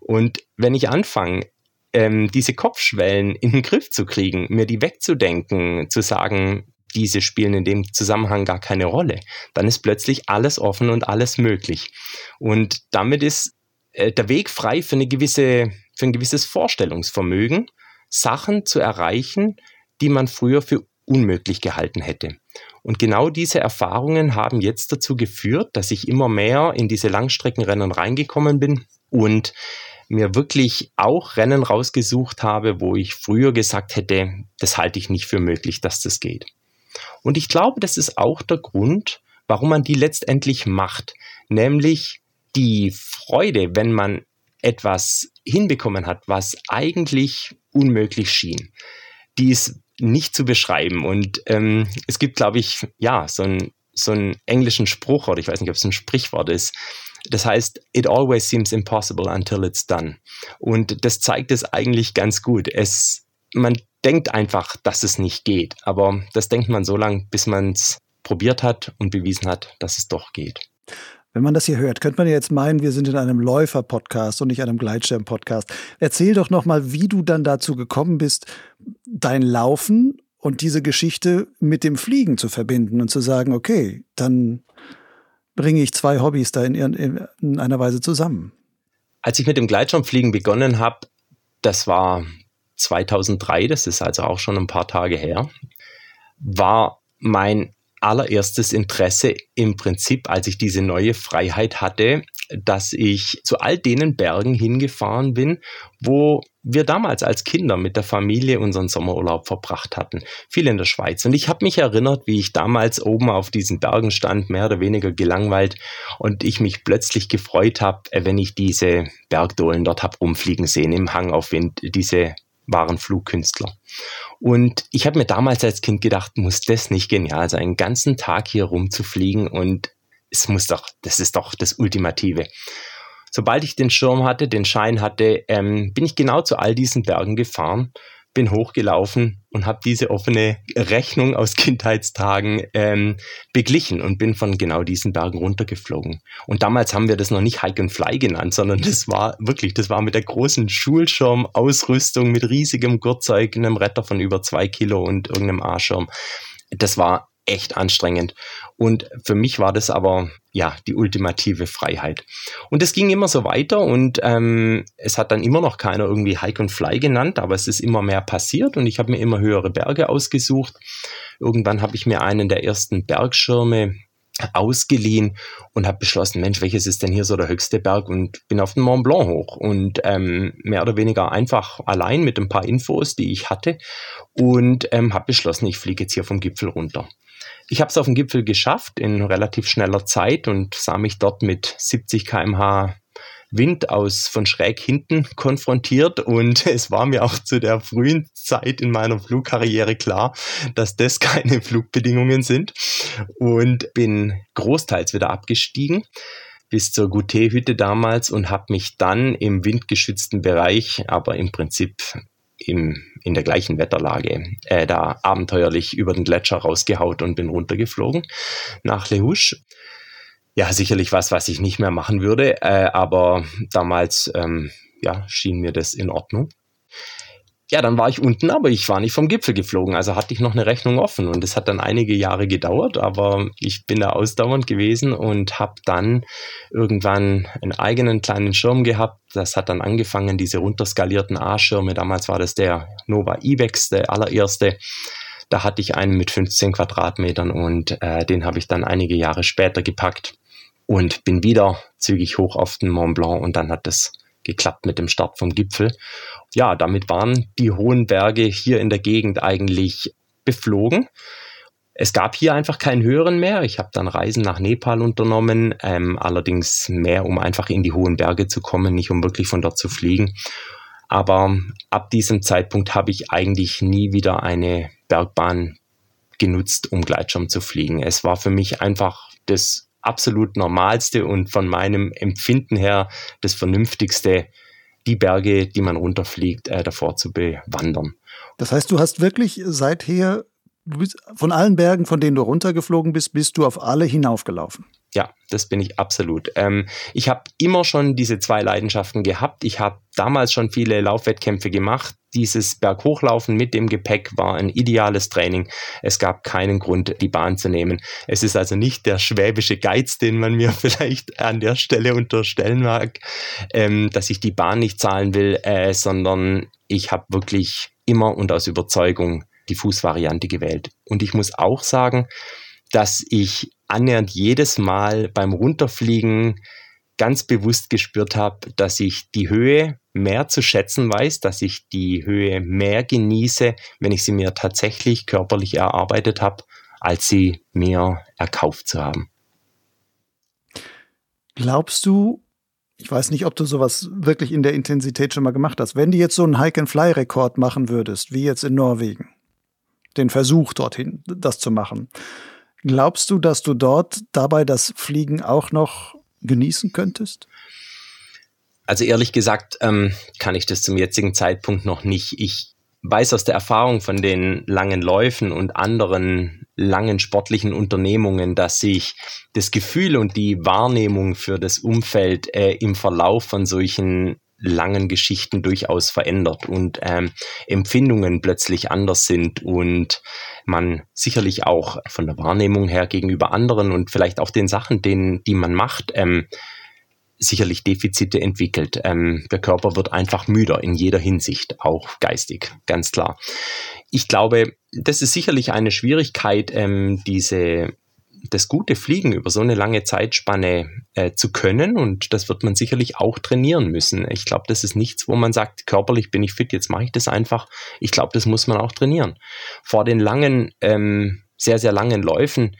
Und wenn ich anfange, ähm, diese Kopfschwellen in den Griff zu kriegen, mir die wegzudenken, zu sagen, diese spielen in dem Zusammenhang gar keine Rolle, dann ist plötzlich alles offen und alles möglich. Und damit ist äh, der Weg frei für, eine gewisse, für ein gewisses Vorstellungsvermögen, Sachen zu erreichen, die man früher für unmöglich gehalten hätte. Und genau diese Erfahrungen haben jetzt dazu geführt, dass ich immer mehr in diese Langstreckenrennen reingekommen bin und mir wirklich auch Rennen rausgesucht habe, wo ich früher gesagt hätte, das halte ich nicht für möglich, dass das geht. Und ich glaube, das ist auch der Grund, warum man die letztendlich macht, nämlich die Freude, wenn man etwas hinbekommen hat, was eigentlich unmöglich schien. Die ist nicht zu beschreiben. Und ähm, es gibt, glaube ich, ja, so einen so einen englischen Spruch, oder ich weiß nicht, ob es ein Sprichwort ist. Das heißt, it always seems impossible until it's done. Und das zeigt es eigentlich ganz gut. Es, man denkt einfach, dass es nicht geht. Aber das denkt man so lange, bis man es probiert hat und bewiesen hat, dass es doch geht. Wenn man das hier hört, könnte man jetzt meinen, wir sind in einem Läufer-Podcast und nicht einem Gleitschirm-Podcast. Erzähl doch nochmal, wie du dann dazu gekommen bist, dein Laufen und diese Geschichte mit dem Fliegen zu verbinden und zu sagen, okay, dann bringe ich zwei Hobbys da in, in, in einer Weise zusammen. Als ich mit dem Gleitschirmfliegen begonnen habe, das war 2003, das ist also auch schon ein paar Tage her, war mein allererstes Interesse im Prinzip, als ich diese neue Freiheit hatte, dass ich zu all denen Bergen hingefahren bin, wo wir damals als Kinder mit der Familie unseren Sommerurlaub verbracht hatten. Viel in der Schweiz. Und ich habe mich erinnert, wie ich damals oben auf diesen Bergen stand, mehr oder weniger gelangweilt und ich mich plötzlich gefreut habe, wenn ich diese Bergdohlen dort habe rumfliegen sehen im Hang auf Wind, diese waren Flugkünstler. Und ich habe mir damals als Kind gedacht, muss das nicht genial sein, einen ganzen Tag hier rumzufliegen und es muss doch, das ist doch das Ultimative. Sobald ich den Schirm hatte, den Schein hatte, ähm, bin ich genau zu all diesen Bergen gefahren bin hochgelaufen und habe diese offene Rechnung aus Kindheitstagen ähm, beglichen und bin von genau diesen Bergen runtergeflogen. Und damals haben wir das noch nicht Hike and Fly genannt, sondern das war wirklich, das war mit der großen Schulschirmausrüstung, mit riesigem Gurtzeug, einem Retter von über zwei Kilo und irgendeinem A-Schirm. Das war echt anstrengend. Und für mich war das aber ja die ultimative Freiheit. Und es ging immer so weiter und ähm, es hat dann immer noch keiner irgendwie Hike und Fly genannt, aber es ist immer mehr passiert und ich habe mir immer höhere Berge ausgesucht. Irgendwann habe ich mir einen der ersten Bergschirme ausgeliehen und habe beschlossen, Mensch, welches ist denn hier so der höchste Berg und bin auf den Mont Blanc hoch und ähm, mehr oder weniger einfach allein mit ein paar Infos, die ich hatte und ähm, habe beschlossen, ich fliege jetzt hier vom Gipfel runter. Ich habe es auf den Gipfel geschafft in relativ schneller Zeit und sah mich dort mit 70 km/h Wind aus von schräg hinten konfrontiert. Und es war mir auch zu der frühen Zeit in meiner Flugkarriere klar, dass das keine Flugbedingungen sind. Und bin großteils wieder abgestiegen bis zur Goutet-Hütte damals und habe mich dann im windgeschützten Bereich, aber im Prinzip im, in der gleichen Wetterlage äh, da abenteuerlich über den Gletscher rausgehaut und bin runtergeflogen nach Le Houche ja, sicherlich was, was ich nicht mehr machen würde, äh, aber damals ähm, ja, schien mir das in Ordnung. Ja, dann war ich unten, aber ich war nicht vom Gipfel geflogen, also hatte ich noch eine Rechnung offen und es hat dann einige Jahre gedauert, aber ich bin da ausdauernd gewesen und habe dann irgendwann einen eigenen kleinen Schirm gehabt. Das hat dann angefangen, diese runterskalierten A-Schirme, damals war das der Nova Ibex, der allererste. Da hatte ich einen mit 15 Quadratmetern und äh, den habe ich dann einige Jahre später gepackt und bin wieder zügig hoch auf den Mont Blanc und dann hat es geklappt mit dem Start vom Gipfel. Ja, damit waren die hohen Berge hier in der Gegend eigentlich beflogen. Es gab hier einfach keinen höheren mehr. Ich habe dann Reisen nach Nepal unternommen, ähm, allerdings mehr, um einfach in die hohen Berge zu kommen, nicht um wirklich von dort zu fliegen. Aber ab diesem Zeitpunkt habe ich eigentlich nie wieder eine Bergbahn genutzt, um Gleitschirm zu fliegen. Es war für mich einfach das absolut normalste und von meinem Empfinden her das vernünftigste, die Berge, die man runterfliegt, äh, davor zu bewandern. Das heißt, du hast wirklich seither, von allen Bergen, von denen du runtergeflogen bist, bist du auf alle hinaufgelaufen? Ja, das bin ich absolut. Ähm, ich habe immer schon diese zwei Leidenschaften gehabt. Ich habe damals schon viele Laufwettkämpfe gemacht. Dieses Berghochlaufen mit dem Gepäck war ein ideales Training. Es gab keinen Grund, die Bahn zu nehmen. Es ist also nicht der schwäbische Geiz, den man mir vielleicht an der Stelle unterstellen mag, ähm, dass ich die Bahn nicht zahlen will, äh, sondern ich habe wirklich immer und aus Überzeugung die Fußvariante gewählt. Und ich muss auch sagen, dass ich annähernd jedes Mal beim Runterfliegen ganz bewusst gespürt habe, dass ich die Höhe mehr zu schätzen weiß, dass ich die Höhe mehr genieße, wenn ich sie mir tatsächlich körperlich erarbeitet habe, als sie mir erkauft zu haben. Glaubst du, ich weiß nicht, ob du sowas wirklich in der Intensität schon mal gemacht hast, wenn du jetzt so einen Hike-and-Fly-Rekord machen würdest, wie jetzt in Norwegen, den Versuch dorthin, das zu machen, Glaubst du, dass du dort dabei das Fliegen auch noch genießen könntest? Also ehrlich gesagt ähm, kann ich das zum jetzigen Zeitpunkt noch nicht. Ich weiß aus der Erfahrung von den langen Läufen und anderen langen sportlichen Unternehmungen, dass sich das Gefühl und die Wahrnehmung für das Umfeld äh, im Verlauf von solchen langen Geschichten durchaus verändert und ähm, Empfindungen plötzlich anders sind und man sicherlich auch von der Wahrnehmung her gegenüber anderen und vielleicht auch den Sachen, denen, die man macht, ähm, sicherlich Defizite entwickelt. Ähm, der Körper wird einfach müder in jeder Hinsicht, auch geistig, ganz klar. Ich glaube, das ist sicherlich eine Schwierigkeit, ähm, diese das gute Fliegen über so eine lange Zeitspanne äh, zu können und das wird man sicherlich auch trainieren müssen. Ich glaube, das ist nichts, wo man sagt, körperlich bin ich fit, jetzt mache ich das einfach. Ich glaube, das muss man auch trainieren. Vor den langen, ähm, sehr, sehr langen Läufen,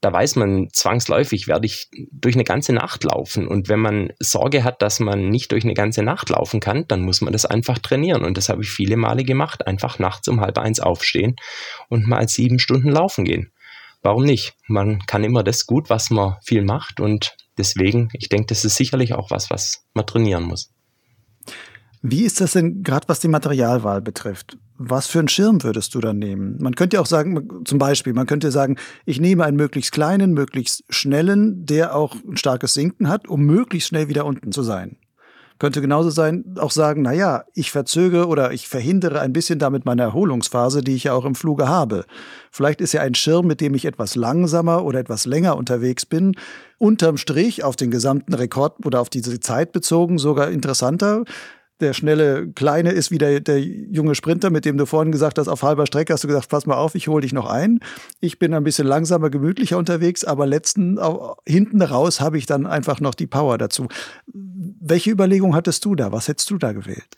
da weiß man zwangsläufig, werde ich durch eine ganze Nacht laufen. Und wenn man Sorge hat, dass man nicht durch eine ganze Nacht laufen kann, dann muss man das einfach trainieren. Und das habe ich viele Male gemacht. Einfach nachts um halb eins aufstehen und mal sieben Stunden laufen gehen warum nicht? Man kann immer das gut, was man viel macht und deswegen, ich denke, das ist sicherlich auch was, was man trainieren muss. Wie ist das denn gerade, was die Materialwahl betrifft? Was für einen Schirm würdest du dann nehmen? Man könnte ja auch sagen, zum Beispiel, man könnte sagen, ich nehme einen möglichst kleinen, möglichst schnellen, der auch ein starkes Sinken hat, um möglichst schnell wieder unten zu sein. Könnte genauso sein, auch sagen, na ja, ich verzögere oder ich verhindere ein bisschen damit meine Erholungsphase, die ich ja auch im Fluge habe. Vielleicht ist ja ein Schirm, mit dem ich etwas langsamer oder etwas länger unterwegs bin, unterm Strich auf den gesamten Rekord oder auf diese Zeit bezogen sogar interessanter. Der schnelle Kleine ist wie der, der junge Sprinter, mit dem du vorhin gesagt hast, auf halber Strecke hast du gesagt, pass mal auf, ich hole dich noch ein. Ich bin ein bisschen langsamer, gemütlicher unterwegs, aber letzten, hinten raus habe ich dann einfach noch die Power dazu. Welche Überlegung hattest du da? Was hättest du da gewählt?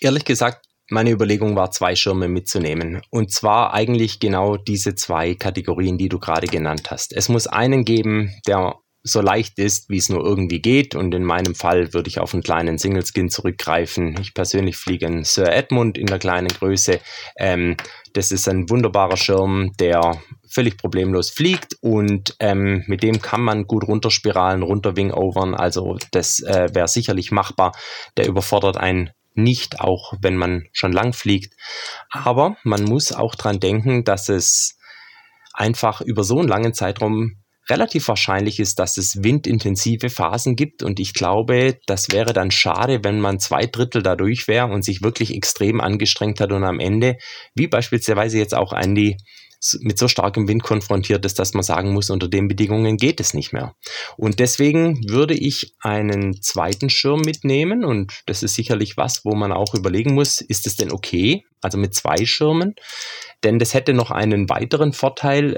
Ehrlich gesagt, meine Überlegung war, zwei Schirme mitzunehmen. Und zwar eigentlich genau diese zwei Kategorien, die du gerade genannt hast. Es muss einen geben, der so leicht ist, wie es nur irgendwie geht. Und in meinem Fall würde ich auf einen kleinen Single Skin zurückgreifen. Ich persönlich fliege einen Sir Edmund in der kleinen Größe. Ähm, das ist ein wunderbarer Schirm, der völlig problemlos fliegt und ähm, mit dem kann man gut runterspiralen, runterwingovern. Also das äh, wäre sicherlich machbar. Der überfordert einen nicht, auch wenn man schon lang fliegt. Aber man muss auch dran denken, dass es einfach über so einen langen Zeitraum relativ wahrscheinlich ist, dass es windintensive Phasen gibt und ich glaube, das wäre dann schade, wenn man zwei Drittel dadurch wäre und sich wirklich extrem angestrengt hat und am Ende, wie beispielsweise jetzt auch Andy, mit so starkem Wind konfrontiert ist, dass man sagen muss, unter den Bedingungen geht es nicht mehr. Und deswegen würde ich einen zweiten Schirm mitnehmen und das ist sicherlich was, wo man auch überlegen muss, ist es denn okay? Also mit zwei Schirmen. Denn das hätte noch einen weiteren Vorteil.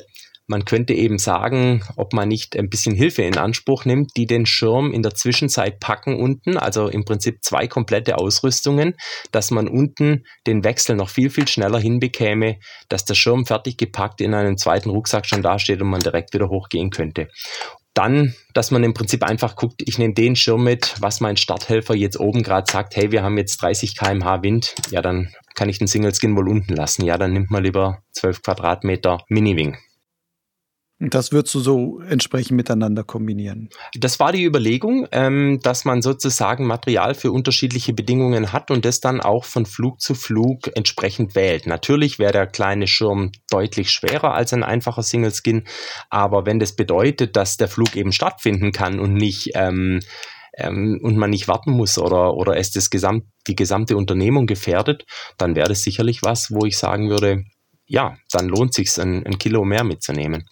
Man könnte eben sagen, ob man nicht ein bisschen Hilfe in Anspruch nimmt, die den Schirm in der Zwischenzeit packen unten, also im Prinzip zwei komplette Ausrüstungen, dass man unten den Wechsel noch viel, viel schneller hinbekäme, dass der Schirm fertig gepackt in einem zweiten Rucksack schon dasteht und man direkt wieder hochgehen könnte. Dann, dass man im Prinzip einfach guckt, ich nehme den Schirm mit, was mein Starthelfer jetzt oben gerade sagt, hey, wir haben jetzt 30 km/h Wind, ja, dann kann ich den Single Skin wohl unten lassen. Ja, dann nimmt man lieber 12 Quadratmeter Mini-Wing. Das würdest du so entsprechend miteinander kombinieren? Das war die Überlegung, ähm, dass man sozusagen Material für unterschiedliche Bedingungen hat und das dann auch von Flug zu Flug entsprechend wählt. Natürlich wäre der kleine Schirm deutlich schwerer als ein einfacher Single Skin, aber wenn das bedeutet, dass der Flug eben stattfinden kann und nicht ähm, ähm, und man nicht warten muss oder, oder es das Gesamt, die gesamte Unternehmung gefährdet, dann wäre das sicherlich was, wo ich sagen würde, ja, dann lohnt sich ein, ein Kilo mehr mitzunehmen.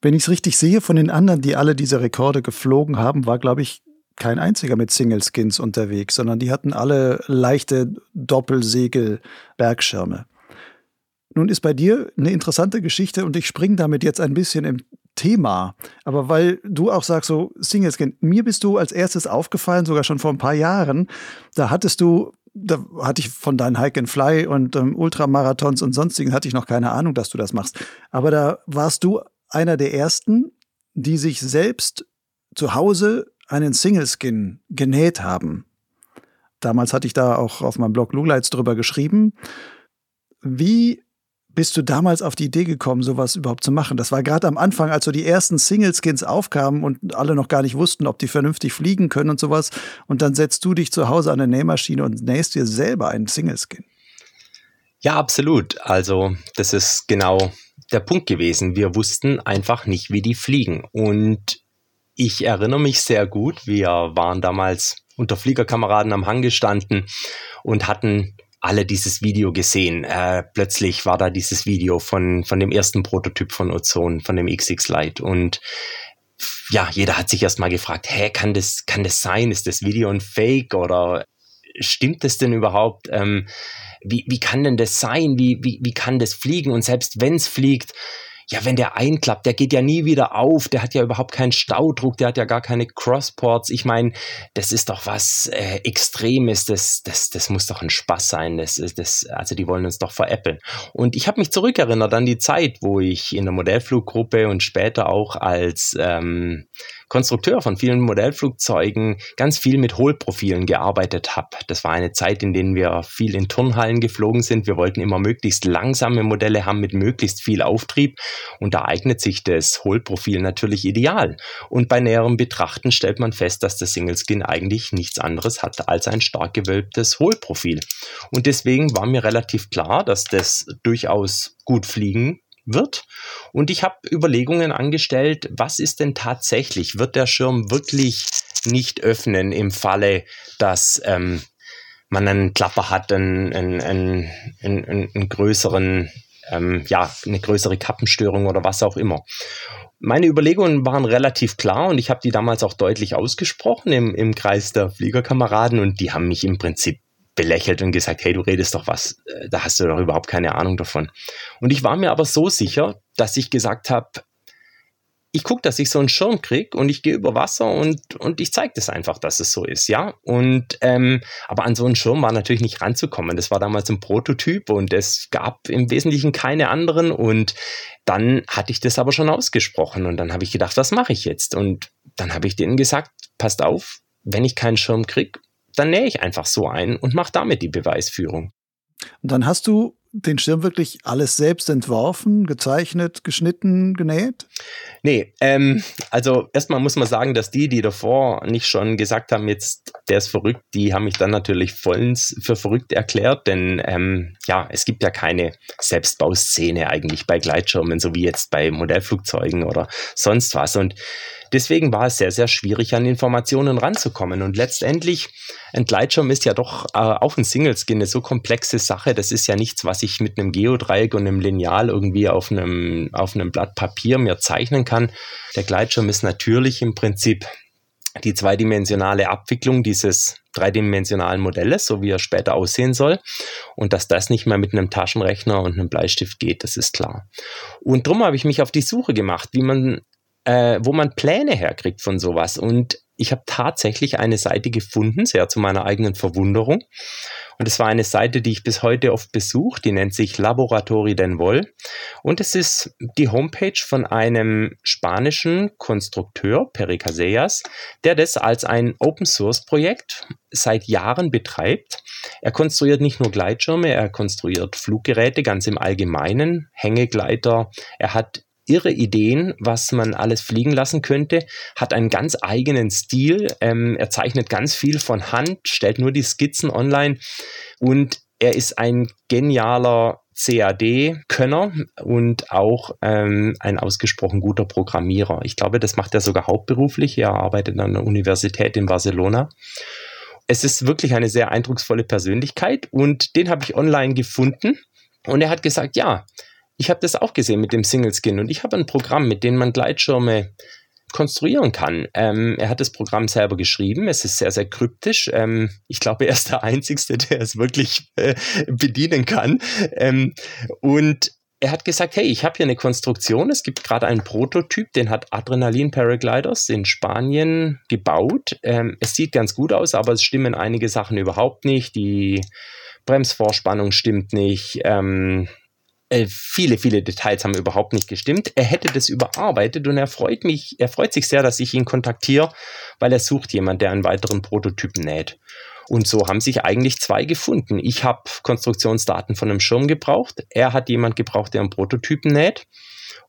Wenn ich es richtig sehe, von den anderen, die alle diese Rekorde geflogen haben, war, glaube ich, kein einziger mit Single Skins unterwegs, sondern die hatten alle leichte Doppelsegel-Bergschirme. Nun ist bei dir eine interessante Geschichte und ich springe damit jetzt ein bisschen im Thema. Aber weil du auch sagst, so Single Skin, mir bist du als erstes aufgefallen, sogar schon vor ein paar Jahren. Da hattest du, da hatte ich von deinen Hike and Fly und ähm, Ultramarathons und sonstigen, hatte ich noch keine Ahnung, dass du das machst. Aber da warst du einer der ersten, die sich selbst zu Hause einen Single-Skin genäht haben. Damals hatte ich da auch auf meinem Blog Lugleits drüber geschrieben. Wie bist du damals auf die Idee gekommen, sowas überhaupt zu machen? Das war gerade am Anfang, als so die ersten Single-Skins aufkamen und alle noch gar nicht wussten, ob die vernünftig fliegen können und sowas. Und dann setzt du dich zu Hause an eine Nähmaschine und nähst dir selber einen Single-Skin. Ja, absolut. Also, das ist genau der Punkt gewesen. Wir wussten einfach nicht, wie die fliegen. Und ich erinnere mich sehr gut, wir waren damals unter Fliegerkameraden am Hang gestanden und hatten alle dieses Video gesehen. Äh, plötzlich war da dieses Video von, von dem ersten Prototyp von Ozon, von dem XX Lite. Und ja, jeder hat sich erstmal gefragt, hä, kann das, kann das sein? Ist das Video ein Fake oder stimmt das denn überhaupt? Ähm, wie, wie kann denn das sein? Wie, wie, wie kann das fliegen? Und selbst wenn es fliegt, ja, wenn der einklappt, der geht ja nie wieder auf, der hat ja überhaupt keinen Staudruck, der hat ja gar keine Crossports. Ich meine, das ist doch was äh, Extremes, das, das, das muss doch ein Spaß sein. Das, das, also die wollen uns doch veräppeln. Und ich habe mich zurückerinnert an die Zeit, wo ich in der Modellfluggruppe und später auch als ähm, Konstrukteur von vielen Modellflugzeugen ganz viel mit Hohlprofilen gearbeitet habe. Das war eine Zeit, in der wir viel in Turnhallen geflogen sind. Wir wollten immer möglichst langsame Modelle haben mit möglichst viel Auftrieb und da eignet sich das Hohlprofil natürlich ideal. Und bei näherem Betrachten stellt man fest, dass der Single Skin eigentlich nichts anderes hat als ein stark gewölbtes Hohlprofil. Und deswegen war mir relativ klar, dass das durchaus gut fliegen wird. Und ich habe Überlegungen angestellt, was ist denn tatsächlich? Wird der Schirm wirklich nicht öffnen im Falle, dass ähm, man einen Klapper hat, einen, einen, einen, einen, größeren ähm, ja, eine größere Kappenstörung oder was auch immer. Meine Überlegungen waren relativ klar und ich habe die damals auch deutlich ausgesprochen im, im Kreis der Fliegerkameraden und die haben mich im Prinzip belächelt und gesagt, hey, du redest doch was, äh, da hast du doch überhaupt keine Ahnung davon. Und ich war mir aber so sicher, dass ich gesagt habe, ich gucke, dass ich so einen Schirm kriege und ich gehe über Wasser und, und ich zeige das einfach, dass es so ist, ja. Und ähm, aber an so einen Schirm war natürlich nicht ranzukommen. Das war damals ein Prototyp und es gab im Wesentlichen keine anderen. Und dann hatte ich das aber schon ausgesprochen und dann habe ich gedacht, was mache ich jetzt? Und dann habe ich denen gesagt, passt auf, wenn ich keinen Schirm kriege, dann nähe ich einfach so ein und mache damit die Beweisführung. Und dann hast du den Schirm wirklich alles selbst entworfen, gezeichnet, geschnitten, genäht? Nee, ähm, also erstmal muss man sagen, dass die, die davor nicht schon gesagt haben, jetzt der ist verrückt, die haben mich dann natürlich vollends für verrückt erklärt, denn ähm, ja, es gibt ja keine Selbstbauszene eigentlich bei Gleitschirmen, so wie jetzt bei Modellflugzeugen oder sonst was. Und deswegen war es sehr, sehr schwierig, an Informationen ranzukommen. Und letztendlich, ein Gleitschirm ist ja doch äh, auch ein Single-Skin, eine so komplexe Sache. Das ist ja nichts, was ich mit einem Geodreieck und einem Lineal irgendwie auf einem, auf einem Blatt Papier mir zeichnen kann. Der Gleitschirm ist natürlich im Prinzip die zweidimensionale Abwicklung dieses dreidimensionalen Modells, so wie er später aussehen soll. Und dass das nicht mehr mit einem Taschenrechner und einem Bleistift geht, das ist klar. Und darum habe ich mich auf die Suche gemacht, wie man äh, wo man Pläne herkriegt von sowas. Und ich habe tatsächlich eine Seite gefunden, sehr zu meiner eigenen Verwunderung. Und es war eine Seite, die ich bis heute oft besuche, die nennt sich Laboratori del Vol. Und es ist die Homepage von einem spanischen Konstrukteur, Pericaseas, der das als ein Open-Source-Projekt seit Jahren betreibt. Er konstruiert nicht nur Gleitschirme, er konstruiert Fluggeräte ganz im Allgemeinen, Hängegleiter. Er hat irre Ideen, was man alles fliegen lassen könnte, hat einen ganz eigenen Stil, ähm, er zeichnet ganz viel von Hand, stellt nur die Skizzen online und er ist ein genialer CAD-Könner und auch ähm, ein ausgesprochen guter Programmierer. Ich glaube, das macht er sogar hauptberuflich. Er arbeitet an der Universität in Barcelona. Es ist wirklich eine sehr eindrucksvolle Persönlichkeit und den habe ich online gefunden. Und er hat gesagt, ja, ich habe das auch gesehen mit dem Single Skin und ich habe ein Programm, mit dem man Gleitschirme konstruieren kann. Ähm, er hat das Programm selber geschrieben. Es ist sehr, sehr kryptisch. Ähm, ich glaube, er ist der Einzige, der es wirklich äh, bedienen kann. Ähm, und er hat gesagt, hey, ich habe hier eine Konstruktion. Es gibt gerade einen Prototyp, den hat Adrenalin Paragliders in Spanien gebaut. Ähm, es sieht ganz gut aus, aber es stimmen einige Sachen überhaupt nicht. Die Bremsvorspannung stimmt nicht. Ähm, äh, viele, viele Details haben überhaupt nicht gestimmt. Er hätte das überarbeitet und er freut mich, er freut sich sehr, dass ich ihn kontaktiere, weil er sucht jemanden, der einen weiteren Prototypen näht. Und so haben sich eigentlich zwei gefunden. Ich habe Konstruktionsdaten von einem Schirm gebraucht. Er hat jemand gebraucht, der einen Prototypen näht.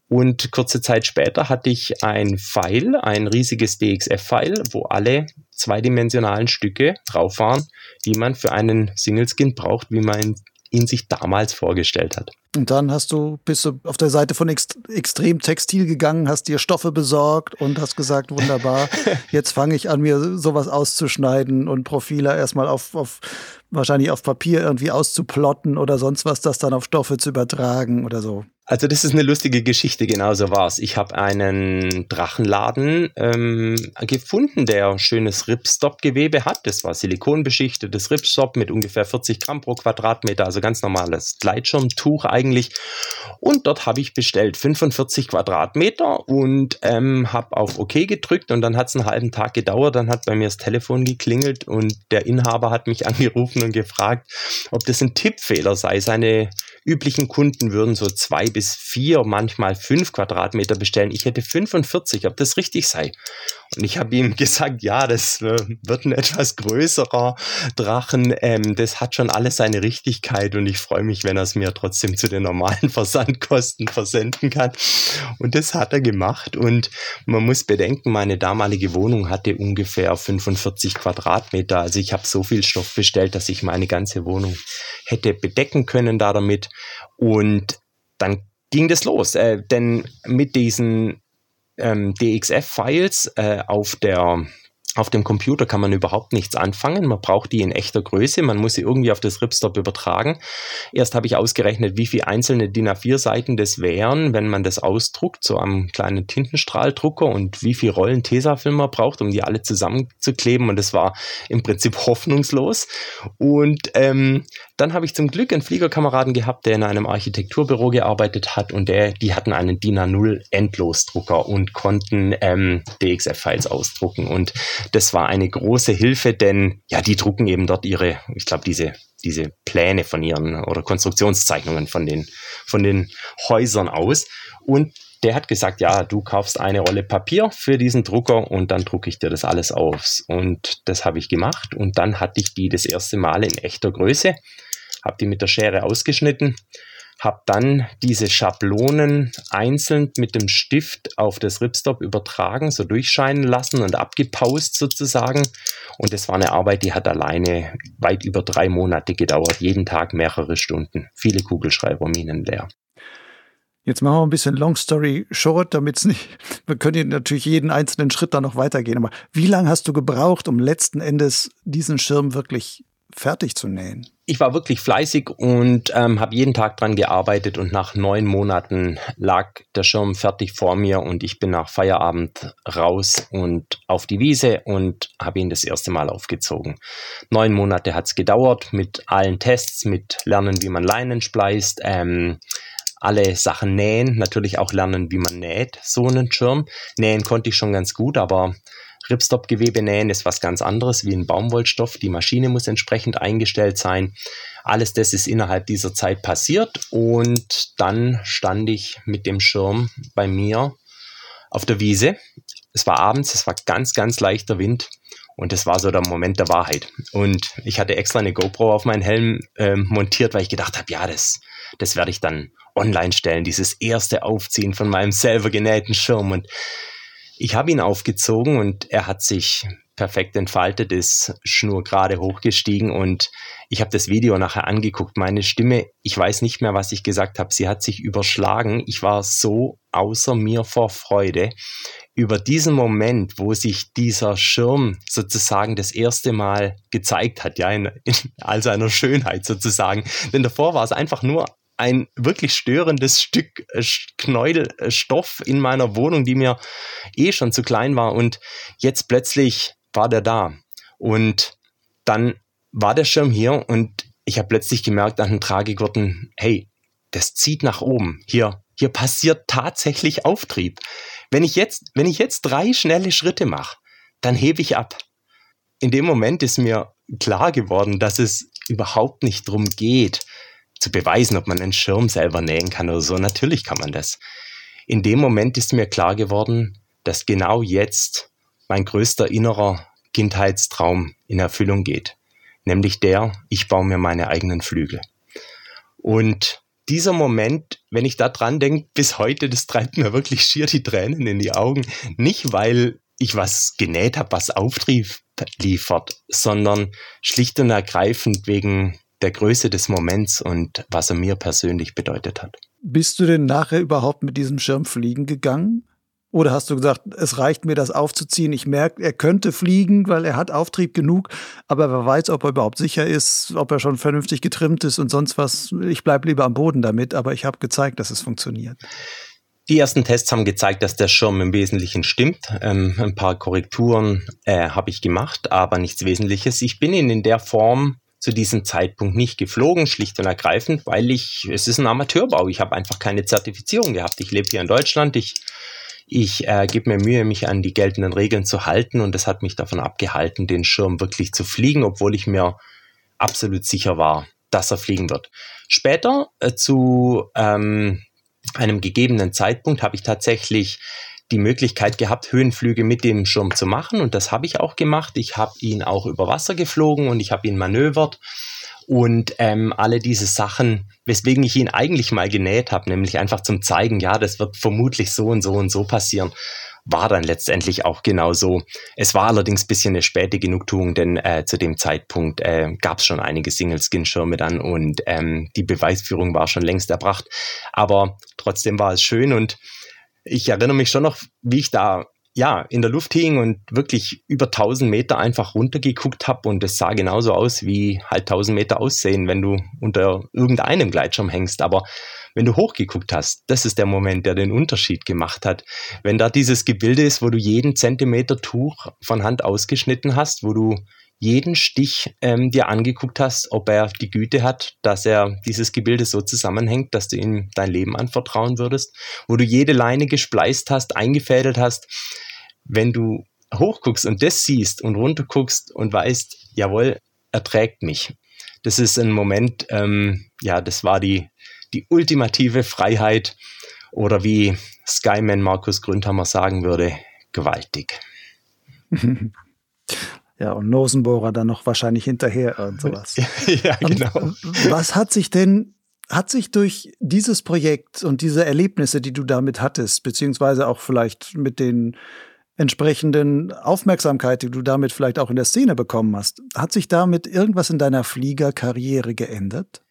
Und kurze Zeit später hatte ich ein File, ein riesiges DXF-File, wo alle zweidimensionalen Stücke drauf waren, die man für einen Single Skin braucht, wie man ihn sich damals vorgestellt hat. Und dann hast du, bist du auf der Seite von Ext Extrem Textil gegangen, hast dir Stoffe besorgt und hast gesagt, wunderbar, jetzt fange ich an, mir sowas auszuschneiden und Profile erstmal auf, auf wahrscheinlich auf Papier irgendwie auszuplotten oder sonst was, das dann auf Stoffe zu übertragen oder so. Also das ist eine lustige Geschichte, genauso war es. Ich habe einen Drachenladen ähm, gefunden, der schönes Ripstop-Gewebe hat. Das war silikonbeschichtetes Ripstop mit ungefähr 40 Gramm pro Quadratmeter, also ganz normales Gleitschirmtuch eigentlich. Und dort habe ich bestellt 45 Quadratmeter und ähm, habe auf OK gedrückt und dann hat es einen halben Tag gedauert. Dann hat bei mir das Telefon geklingelt und der Inhaber hat mich angerufen und gefragt, ob das ein Tippfehler sei. Seine üblichen Kunden würden so zwei bis vier, manchmal fünf Quadratmeter bestellen. Ich hätte 45, ob das richtig sei. Und ich habe ihm gesagt, ja, das äh, wird ein etwas größerer Drachen. Ähm, das hat schon alles seine Richtigkeit und ich freue mich, wenn er es mir trotzdem zu den normalen Versandkosten versenden kann. Und das hat er gemacht. Und man muss bedenken, meine damalige Wohnung hatte ungefähr 45 Quadratmeter. Also ich habe so viel Stoff bestellt, dass ich meine ganze Wohnung hätte bedecken können da damit. Und dann ging das los. Äh, denn mit diesen ähm, DXF-Files äh, auf der Auf dem Computer kann man überhaupt nichts anfangen. Man braucht die in echter Größe. Man muss sie irgendwie auf das Ripstop übertragen. Erst habe ich ausgerechnet, wie viele einzelne DIN A4-Seiten das wären, wenn man das ausdruckt, so am kleinen Tintenstrahldrucker und wie viele Rollen Tesafilm man braucht, um die alle zusammenzukleben. Und das war im Prinzip hoffnungslos. Und ähm, dann habe ich zum Glück einen Fliegerkameraden gehabt, der in einem Architekturbüro gearbeitet hat und der, die hatten einen DIN A0 Endlosdrucker und konnten ähm, DXF-Files ausdrucken. Und das war eine große Hilfe, denn ja, die drucken eben dort ihre, ich glaube, diese diese Pläne von ihren oder Konstruktionszeichnungen von den, von den Häusern aus. Und der hat gesagt, ja, du kaufst eine Rolle Papier für diesen Drucker und dann drucke ich dir das alles aus. Und das habe ich gemacht und dann hatte ich die das erste Mal in echter Größe, habe die mit der Schere ausgeschnitten habe dann diese Schablonen einzeln mit dem Stift auf das Ripstop übertragen, so durchscheinen lassen und abgepaust sozusagen. Und das war eine Arbeit, die hat alleine weit über drei Monate gedauert, jeden Tag mehrere Stunden, viele Kugelschreiberminen leer. Jetzt machen wir ein bisschen Long Story Short, damit es nicht, wir können natürlich jeden einzelnen Schritt da noch weitergehen, aber wie lange hast du gebraucht, um letzten Endes diesen Schirm wirklich fertig zu nähen? Ich war wirklich fleißig und ähm, habe jeden Tag dran gearbeitet und nach neun Monaten lag der Schirm fertig vor mir und ich bin nach Feierabend raus und auf die Wiese und habe ihn das erste Mal aufgezogen. Neun Monate hat es gedauert mit allen Tests, mit Lernen, wie man Leinen spleißt, ähm, alle Sachen nähen, natürlich auch lernen, wie man näht, so einen Schirm. Nähen konnte ich schon ganz gut, aber Ripstop-Gewebe nähen ist was ganz anderes wie ein Baumwollstoff. Die Maschine muss entsprechend eingestellt sein. Alles das ist innerhalb dieser Zeit passiert und dann stand ich mit dem Schirm bei mir auf der Wiese. Es war abends, es war ganz, ganz leichter Wind und das war so der Moment der Wahrheit. Und ich hatte extra eine GoPro auf meinen Helm äh, montiert, weil ich gedacht habe, ja, das, das werde ich dann online stellen, dieses erste Aufziehen von meinem selber genähten Schirm. Und ich habe ihn aufgezogen und er hat sich perfekt entfaltet, ist Schnur gerade hochgestiegen und ich habe das Video nachher angeguckt. Meine Stimme, ich weiß nicht mehr, was ich gesagt habe. Sie hat sich überschlagen. Ich war so außer mir vor Freude über diesen Moment, wo sich dieser Schirm sozusagen das erste Mal gezeigt hat, ja, in, in all seiner Schönheit sozusagen. Denn davor war es einfach nur ein wirklich störendes Stück äh, Knäuelstoff in meiner Wohnung, die mir eh schon zu klein war. Und jetzt plötzlich war der da. Und dann war der Schirm hier und ich habe plötzlich gemerkt an den Tragegurten, hey, das zieht nach oben. Hier, hier passiert tatsächlich Auftrieb. Wenn ich jetzt, wenn ich jetzt drei schnelle Schritte mache, dann hebe ich ab. In dem Moment ist mir klar geworden, dass es überhaupt nicht darum geht, zu beweisen, ob man einen Schirm selber nähen kann oder so. Natürlich kann man das. In dem Moment ist mir klar geworden, dass genau jetzt mein größter innerer Kindheitstraum in Erfüllung geht. Nämlich der, ich baue mir meine eigenen Flügel. Und dieser Moment, wenn ich da dran denke, bis heute, das treibt mir wirklich schier die Tränen in die Augen. Nicht, weil ich was genäht habe, was Auftrieb liefert, sondern schlicht und ergreifend wegen der Größe des Moments und was er mir persönlich bedeutet hat. Bist du denn nachher überhaupt mit diesem Schirm fliegen gegangen? Oder hast du gesagt, es reicht mir, das aufzuziehen? Ich merke, er könnte fliegen, weil er hat Auftrieb genug, aber wer weiß, ob er überhaupt sicher ist, ob er schon vernünftig getrimmt ist und sonst was. Ich bleibe lieber am Boden damit, aber ich habe gezeigt, dass es funktioniert. Die ersten Tests haben gezeigt, dass der Schirm im Wesentlichen stimmt. Ähm, ein paar Korrekturen äh, habe ich gemacht, aber nichts Wesentliches. Ich bin ihn in der Form zu diesem Zeitpunkt nicht geflogen, schlicht und ergreifend, weil ich, es ist ein Amateurbau. Ich habe einfach keine Zertifizierung gehabt. Ich lebe hier in Deutschland. Ich, ich äh, gebe mir Mühe, mich an die geltenden Regeln zu halten und das hat mich davon abgehalten, den Schirm wirklich zu fliegen, obwohl ich mir absolut sicher war, dass er fliegen wird. Später äh, zu ähm, einem gegebenen Zeitpunkt habe ich tatsächlich die Möglichkeit gehabt, Höhenflüge mit dem Schirm zu machen und das habe ich auch gemacht. Ich habe ihn auch über Wasser geflogen und ich habe ihn manövert und ähm, alle diese Sachen, weswegen ich ihn eigentlich mal genäht habe, nämlich einfach zum zeigen, ja, das wird vermutlich so und so und so passieren, war dann letztendlich auch genau so. Es war allerdings ein bisschen eine späte Genugtuung, denn äh, zu dem Zeitpunkt äh, gab es schon einige Single-Skin-Schirme dann und ähm, die Beweisführung war schon längst erbracht. Aber trotzdem war es schön und ich erinnere mich schon noch, wie ich da ja, in der Luft hing und wirklich über 1000 Meter einfach runtergeguckt habe und es sah genauso aus, wie halt 1000 Meter aussehen, wenn du unter irgendeinem Gleitschirm hängst. Aber wenn du hochgeguckt hast, das ist der Moment, der den Unterschied gemacht hat. Wenn da dieses Gebilde ist, wo du jeden Zentimeter Tuch von Hand ausgeschnitten hast, wo du jeden Stich ähm, dir angeguckt hast, ob er die Güte hat, dass er dieses Gebilde so zusammenhängt, dass du ihm dein Leben anvertrauen würdest, wo du jede Leine gespleist hast, eingefädelt hast, wenn du hochguckst und das siehst und runterguckst und weißt, jawohl, er trägt mich. Das ist ein Moment, ähm, ja, das war die, die ultimative Freiheit oder wie Skyman Markus Gründhammer sagen würde, gewaltig. Ja, und Nosenbohrer dann noch wahrscheinlich hinterher und sowas. ja, genau. Und was hat sich denn, hat sich durch dieses Projekt und diese Erlebnisse, die du damit hattest, beziehungsweise auch vielleicht mit den entsprechenden Aufmerksamkeit, die du damit vielleicht auch in der Szene bekommen hast, hat sich damit irgendwas in deiner Fliegerkarriere geändert?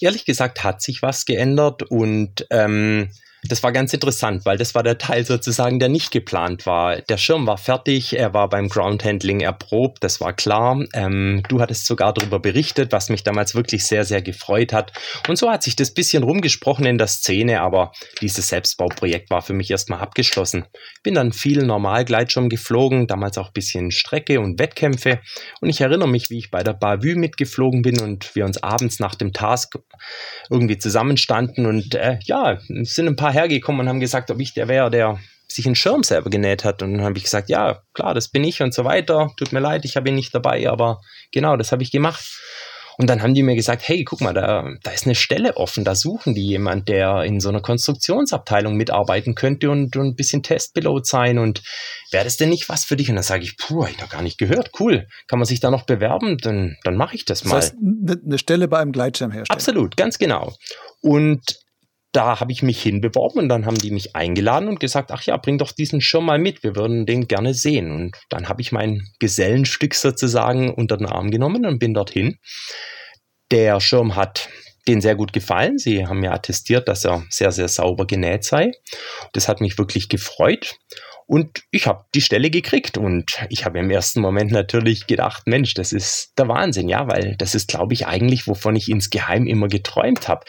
Ehrlich gesagt hat sich was geändert und ähm, das war ganz interessant, weil das war der Teil sozusagen, der nicht geplant war. Der Schirm war fertig, er war beim Groundhandling erprobt, das war klar. Ähm, du hattest sogar darüber berichtet, was mich damals wirklich sehr, sehr gefreut hat. Und so hat sich das bisschen rumgesprochen in der Szene, aber dieses Selbstbauprojekt war für mich erstmal abgeschlossen. Bin dann viel Normalgleitschirm geflogen, damals auch ein bisschen Strecke und Wettkämpfe. Und ich erinnere mich, wie ich bei der Bavü mitgeflogen bin und wir uns abends nach dem Task irgendwie zusammenstanden und äh, ja, es sind ein paar hergekommen und haben gesagt, ob ich der wäre, der sich einen Schirm selber genäht hat. Und dann habe ich gesagt, ja, klar, das bin ich und so weiter. Tut mir leid, ich habe ihn nicht dabei, aber genau, das habe ich gemacht. Und dann haben die mir gesagt, hey, guck mal, da, da ist eine Stelle offen, da suchen die jemand, der in so einer Konstruktionsabteilung mitarbeiten könnte und, und ein bisschen Testpilot sein und wäre das denn nicht was für dich? Und dann sage ich, puh, ich noch gar nicht gehört, cool, kann man sich da noch bewerben? Dann, dann mache ich das mal. Das heißt, eine Stelle bei einem Gleitschirmhersteller. Absolut, ganz genau. Und da habe ich mich hinbeworben und dann haben die mich eingeladen und gesagt, ach ja, bring doch diesen Schirm mal mit, wir würden den gerne sehen. Und dann habe ich mein Gesellenstück sozusagen unter den Arm genommen und bin dorthin. Der Schirm hat denen sehr gut gefallen. Sie haben mir attestiert, dass er sehr, sehr sauber genäht sei. Das hat mich wirklich gefreut. Und ich habe die Stelle gekriegt und ich habe im ersten Moment natürlich gedacht, Mensch, das ist der Wahnsinn, ja, weil das ist, glaube ich, eigentlich, wovon ich insgeheim immer geträumt habe.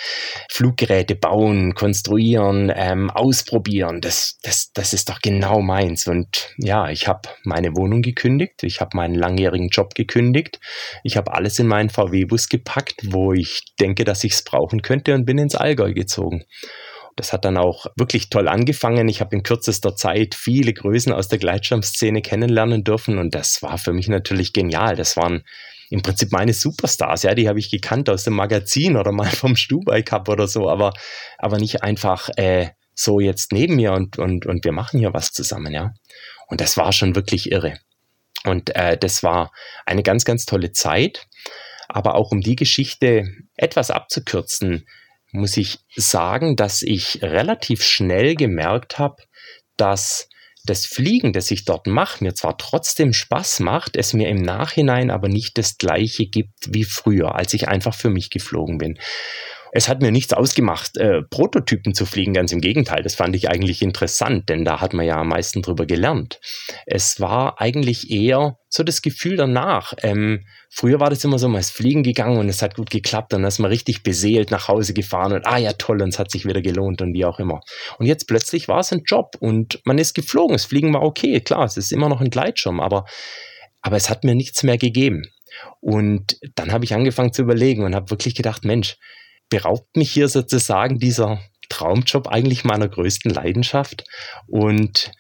Fluggeräte bauen, konstruieren, ähm, ausprobieren, das, das, das ist doch genau meins. Und ja, ich habe meine Wohnung gekündigt, ich habe meinen langjährigen Job gekündigt, ich habe alles in meinen VW-Bus gepackt, wo ich denke, dass ich es brauchen könnte und bin ins Allgäu gezogen. Das hat dann auch wirklich toll angefangen. Ich habe in kürzester Zeit viele Größen aus der Gleitschirmszene kennenlernen dürfen und das war für mich natürlich genial. Das waren im Prinzip meine Superstars, ja, die habe ich gekannt aus dem Magazin oder mal vom Stubai Cup oder so, aber, aber nicht einfach äh, so jetzt neben mir und, und, und wir machen hier was zusammen, ja. Und das war schon wirklich irre. Und äh, das war eine ganz, ganz tolle Zeit. Aber auch um die Geschichte etwas abzukürzen, muss ich sagen, dass ich relativ schnell gemerkt habe, dass das Fliegen, das ich dort mache, mir zwar trotzdem Spaß macht, es mir im Nachhinein aber nicht das gleiche gibt wie früher, als ich einfach für mich geflogen bin. Es hat mir nichts ausgemacht, äh, Prototypen zu fliegen, ganz im Gegenteil. Das fand ich eigentlich interessant, denn da hat man ja am meisten drüber gelernt. Es war eigentlich eher so das Gefühl danach. Ähm, früher war das immer so, man ist fliegen gegangen und es hat gut geklappt und dann ist man richtig beseelt nach Hause gefahren und ah ja toll und es hat sich wieder gelohnt und wie auch immer. Und jetzt plötzlich war es ein Job und man ist geflogen. Das Fliegen war okay, klar, es ist immer noch ein Gleitschirm, aber, aber es hat mir nichts mehr gegeben. Und dann habe ich angefangen zu überlegen und habe wirklich gedacht, Mensch, beraubt mich hier sozusagen dieser Traumjob eigentlich meiner größten Leidenschaft. Und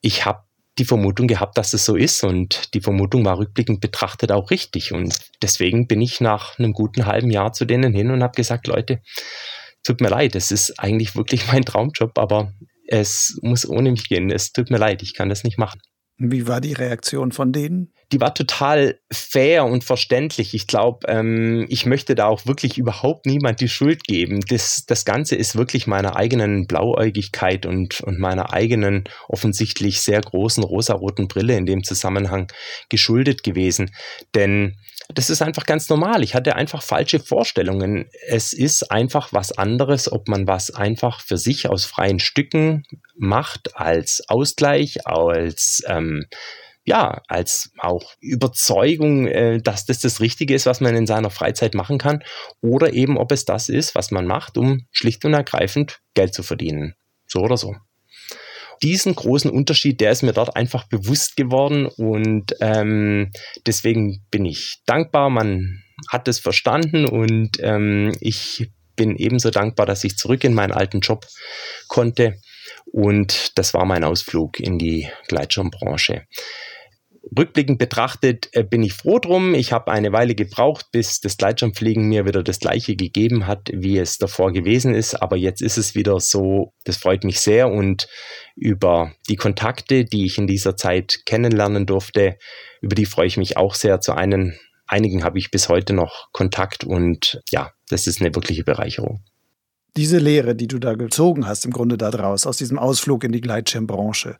ich habe die Vermutung gehabt, dass es so ist und die Vermutung war rückblickend betrachtet auch richtig. Und deswegen bin ich nach einem guten halben Jahr zu denen hin und habe gesagt, Leute, tut mir leid, es ist eigentlich wirklich mein Traumjob, aber es muss ohne mich gehen. Es tut mir leid, ich kann das nicht machen. Wie war die Reaktion von denen? Die war total fair und verständlich. Ich glaube, ähm, ich möchte da auch wirklich überhaupt niemand die Schuld geben. Das, das Ganze ist wirklich meiner eigenen Blauäugigkeit und, und meiner eigenen offensichtlich sehr großen rosaroten Brille in dem Zusammenhang geschuldet gewesen. Denn das ist einfach ganz normal. Ich hatte einfach falsche Vorstellungen. Es ist einfach was anderes, ob man was einfach für sich aus freien Stücken macht, als Ausgleich, als ähm, ja, als auch Überzeugung, äh, dass das das Richtige ist, was man in seiner Freizeit machen kann, oder eben ob es das ist, was man macht, um schlicht und ergreifend Geld zu verdienen. So oder so diesen großen Unterschied, der ist mir dort einfach bewusst geworden und ähm, deswegen bin ich dankbar. Man hat es verstanden und ähm, ich bin ebenso dankbar, dass ich zurück in meinen alten Job konnte und das war mein Ausflug in die Gleitschirmbranche rückblickend betrachtet äh, bin ich froh drum. Ich habe eine Weile gebraucht, bis das Gleitschirmfliegen mir wieder das gleiche gegeben hat, wie es davor gewesen ist. Aber jetzt ist es wieder so, das freut mich sehr. Und über die Kontakte, die ich in dieser Zeit kennenlernen durfte, über die freue ich mich auch sehr. Zu einen, einigen habe ich bis heute noch Kontakt und ja, das ist eine wirkliche Bereicherung. Diese Lehre, die du da gezogen hast, im Grunde daraus, aus diesem Ausflug in die Gleitschirmbranche,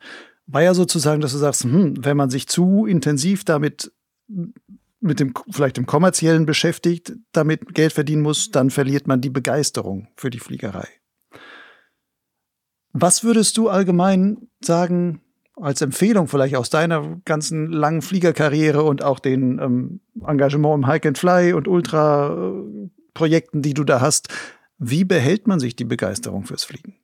war ja sozusagen, dass du sagst, hm, wenn man sich zu intensiv damit mit dem vielleicht dem kommerziellen beschäftigt, damit Geld verdienen muss, dann verliert man die Begeisterung für die Fliegerei. Was würdest du allgemein sagen als Empfehlung vielleicht aus deiner ganzen langen Fliegerkarriere und auch den ähm, Engagement im Hike and Fly und Ultra Projekten, die du da hast, wie behält man sich die Begeisterung fürs Fliegen?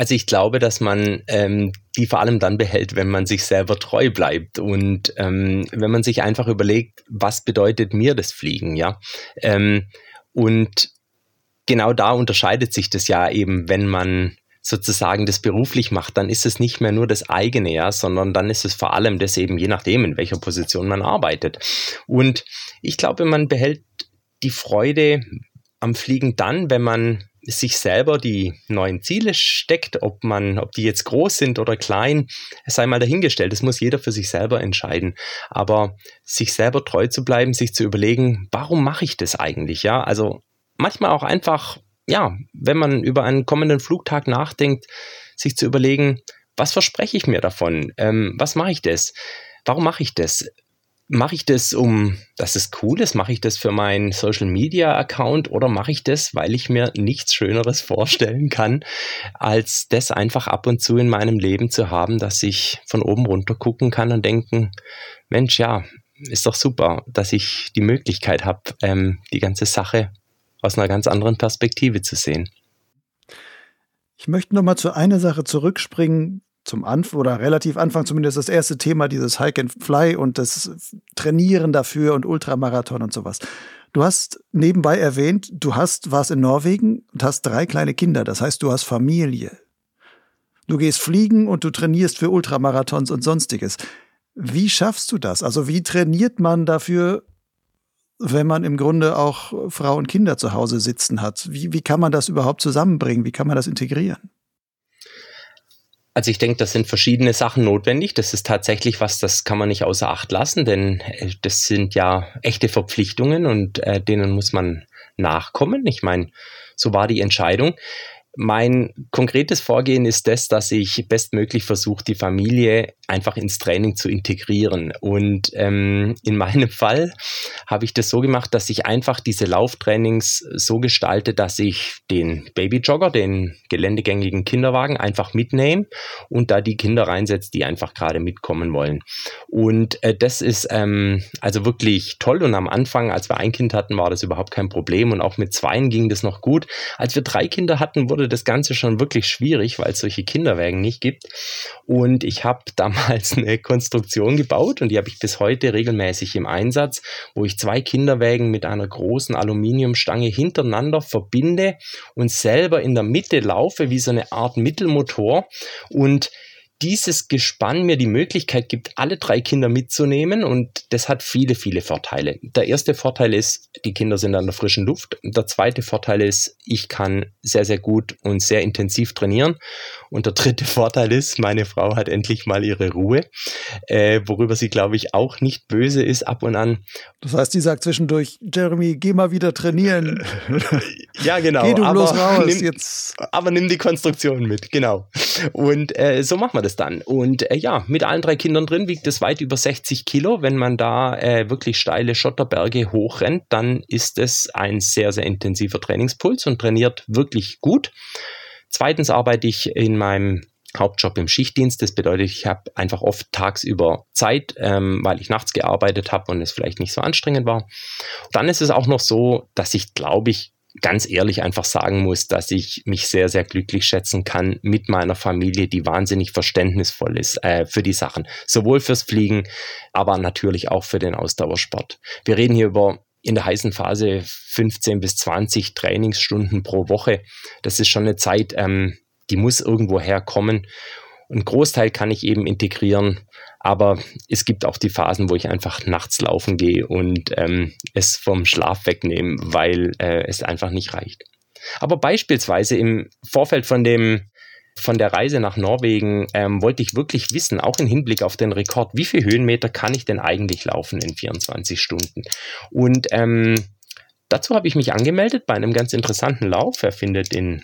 Also ich glaube, dass man ähm, die vor allem dann behält, wenn man sich selber treu bleibt und ähm, wenn man sich einfach überlegt, was bedeutet mir das Fliegen, ja. Ähm, und genau da unterscheidet sich das ja eben, wenn man sozusagen das beruflich macht, dann ist es nicht mehr nur das eigene, ja, sondern dann ist es vor allem das eben je nachdem, in welcher Position man arbeitet. Und ich glaube, man behält die Freude am Fliegen dann, wenn man sich selber die neuen Ziele steckt, ob man, ob die jetzt groß sind oder klein, sei mal dahingestellt. Das muss jeder für sich selber entscheiden. Aber sich selber treu zu bleiben, sich zu überlegen, warum mache ich das eigentlich? Ja, also manchmal auch einfach, ja, wenn man über einen kommenden Flugtag nachdenkt, sich zu überlegen, was verspreche ich mir davon? Ähm, was mache ich das? Warum mache ich das? Mache ich das, um, dass es cool ist? Mache ich das für meinen Social Media Account oder mache ich das, weil ich mir nichts Schöneres vorstellen kann, als das einfach ab und zu in meinem Leben zu haben, dass ich von oben runter gucken kann und denken, Mensch, ja, ist doch super, dass ich die Möglichkeit habe, ähm, die ganze Sache aus einer ganz anderen Perspektive zu sehen. Ich möchte noch mal zu einer Sache zurückspringen, zum Anfang oder relativ Anfang zumindest das erste Thema, dieses Hike and Fly und das Trainieren dafür und Ultramarathon und sowas. Du hast nebenbei erwähnt, du hast, warst in Norwegen und hast drei kleine Kinder. Das heißt, du hast Familie. Du gehst fliegen und du trainierst für Ultramarathons und sonstiges. Wie schaffst du das? Also wie trainiert man dafür, wenn man im Grunde auch Frau und Kinder zu Hause sitzen hat? Wie, wie kann man das überhaupt zusammenbringen? Wie kann man das integrieren? Also ich denke, das sind verschiedene Sachen notwendig. Das ist tatsächlich was, das kann man nicht außer Acht lassen, denn äh, das sind ja echte Verpflichtungen und äh, denen muss man nachkommen. Ich meine, so war die Entscheidung. Mein konkretes Vorgehen ist das, dass ich bestmöglich versuche, die Familie einfach ins Training zu integrieren. Und ähm, in meinem Fall habe ich das so gemacht, dass ich einfach diese Lauftrainings so gestalte, dass ich den Babyjogger, den geländegängigen Kinderwagen einfach mitnehme und da die Kinder reinsetze, die einfach gerade mitkommen wollen. Und äh, das ist ähm, also wirklich toll. Und am Anfang, als wir ein Kind hatten, war das überhaupt kein Problem. Und auch mit zweien ging das noch gut. Als wir drei Kinder hatten, wurde das Ganze schon wirklich schwierig, weil es solche Kinderwägen nicht gibt. Und ich habe damals eine Konstruktion gebaut und die habe ich bis heute regelmäßig im Einsatz, wo ich zwei Kinderwägen mit einer großen Aluminiumstange hintereinander verbinde und selber in der Mitte laufe wie so eine Art Mittelmotor und dieses Gespann mir die Möglichkeit gibt, alle drei Kinder mitzunehmen und das hat viele, viele Vorteile. Der erste Vorteil ist, die Kinder sind an der frischen Luft. Der zweite Vorteil ist, ich kann sehr, sehr gut und sehr intensiv trainieren. Und der dritte Vorteil ist, meine Frau hat endlich mal ihre Ruhe, äh, worüber sie, glaube ich, auch nicht böse ist ab und an. Das heißt, sie sagt zwischendurch, Jeremy, geh mal wieder trainieren. ja, genau. Geh du aber bloß raus nimm, jetzt. Aber nimm die Konstruktion mit, genau. Und äh, so machen wir das dann. Und äh, ja, mit allen drei Kindern drin wiegt es weit über 60 Kilo. Wenn man da äh, wirklich steile Schotterberge hochrennt, dann ist es ein sehr, sehr intensiver Trainingspuls und trainiert wirklich gut. Zweitens arbeite ich in meinem Hauptjob im Schichtdienst. Das bedeutet, ich habe einfach oft tagsüber Zeit, ähm, weil ich nachts gearbeitet habe und es vielleicht nicht so anstrengend war. Dann ist es auch noch so, dass ich, glaube ich, ganz ehrlich einfach sagen muss, dass ich mich sehr, sehr glücklich schätzen kann mit meiner Familie, die wahnsinnig verständnisvoll ist äh, für die Sachen. Sowohl fürs Fliegen, aber natürlich auch für den Ausdauersport. Wir reden hier über in der heißen Phase 15 bis 20 Trainingsstunden pro Woche. Das ist schon eine Zeit, ähm, die muss irgendwo herkommen. Ein Großteil kann ich eben integrieren, aber es gibt auch die Phasen, wo ich einfach nachts laufen gehe und ähm, es vom Schlaf wegnehme, weil äh, es einfach nicht reicht. Aber beispielsweise im Vorfeld von dem von der Reise nach Norwegen ähm, wollte ich wirklich wissen, auch im Hinblick auf den Rekord, wie viele Höhenmeter kann ich denn eigentlich laufen in 24 Stunden? Und ähm, dazu habe ich mich angemeldet bei einem ganz interessanten Lauf. Er findet in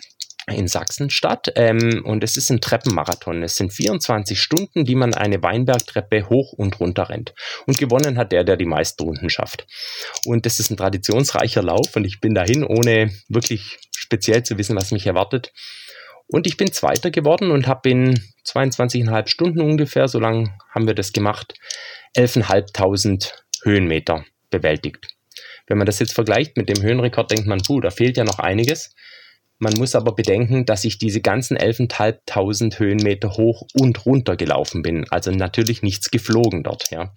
in Sachsen statt ähm, und es ist ein Treppenmarathon. Es sind 24 Stunden, die man eine Weinbergtreppe hoch und runter rennt. Und gewonnen hat der, der die meisten Runden schafft. Und das ist ein traditionsreicher Lauf und ich bin dahin, ohne wirklich speziell zu wissen, was mich erwartet. Und ich bin Zweiter geworden und habe in 22,5 Stunden ungefähr, so lange haben wir das gemacht, 11.500 Höhenmeter bewältigt. Wenn man das jetzt vergleicht mit dem Höhenrekord, denkt man, puh, da fehlt ja noch einiges. Man muss aber bedenken, dass ich diese ganzen 11.500 Höhenmeter hoch und runter gelaufen bin. Also natürlich nichts geflogen dort. Ja.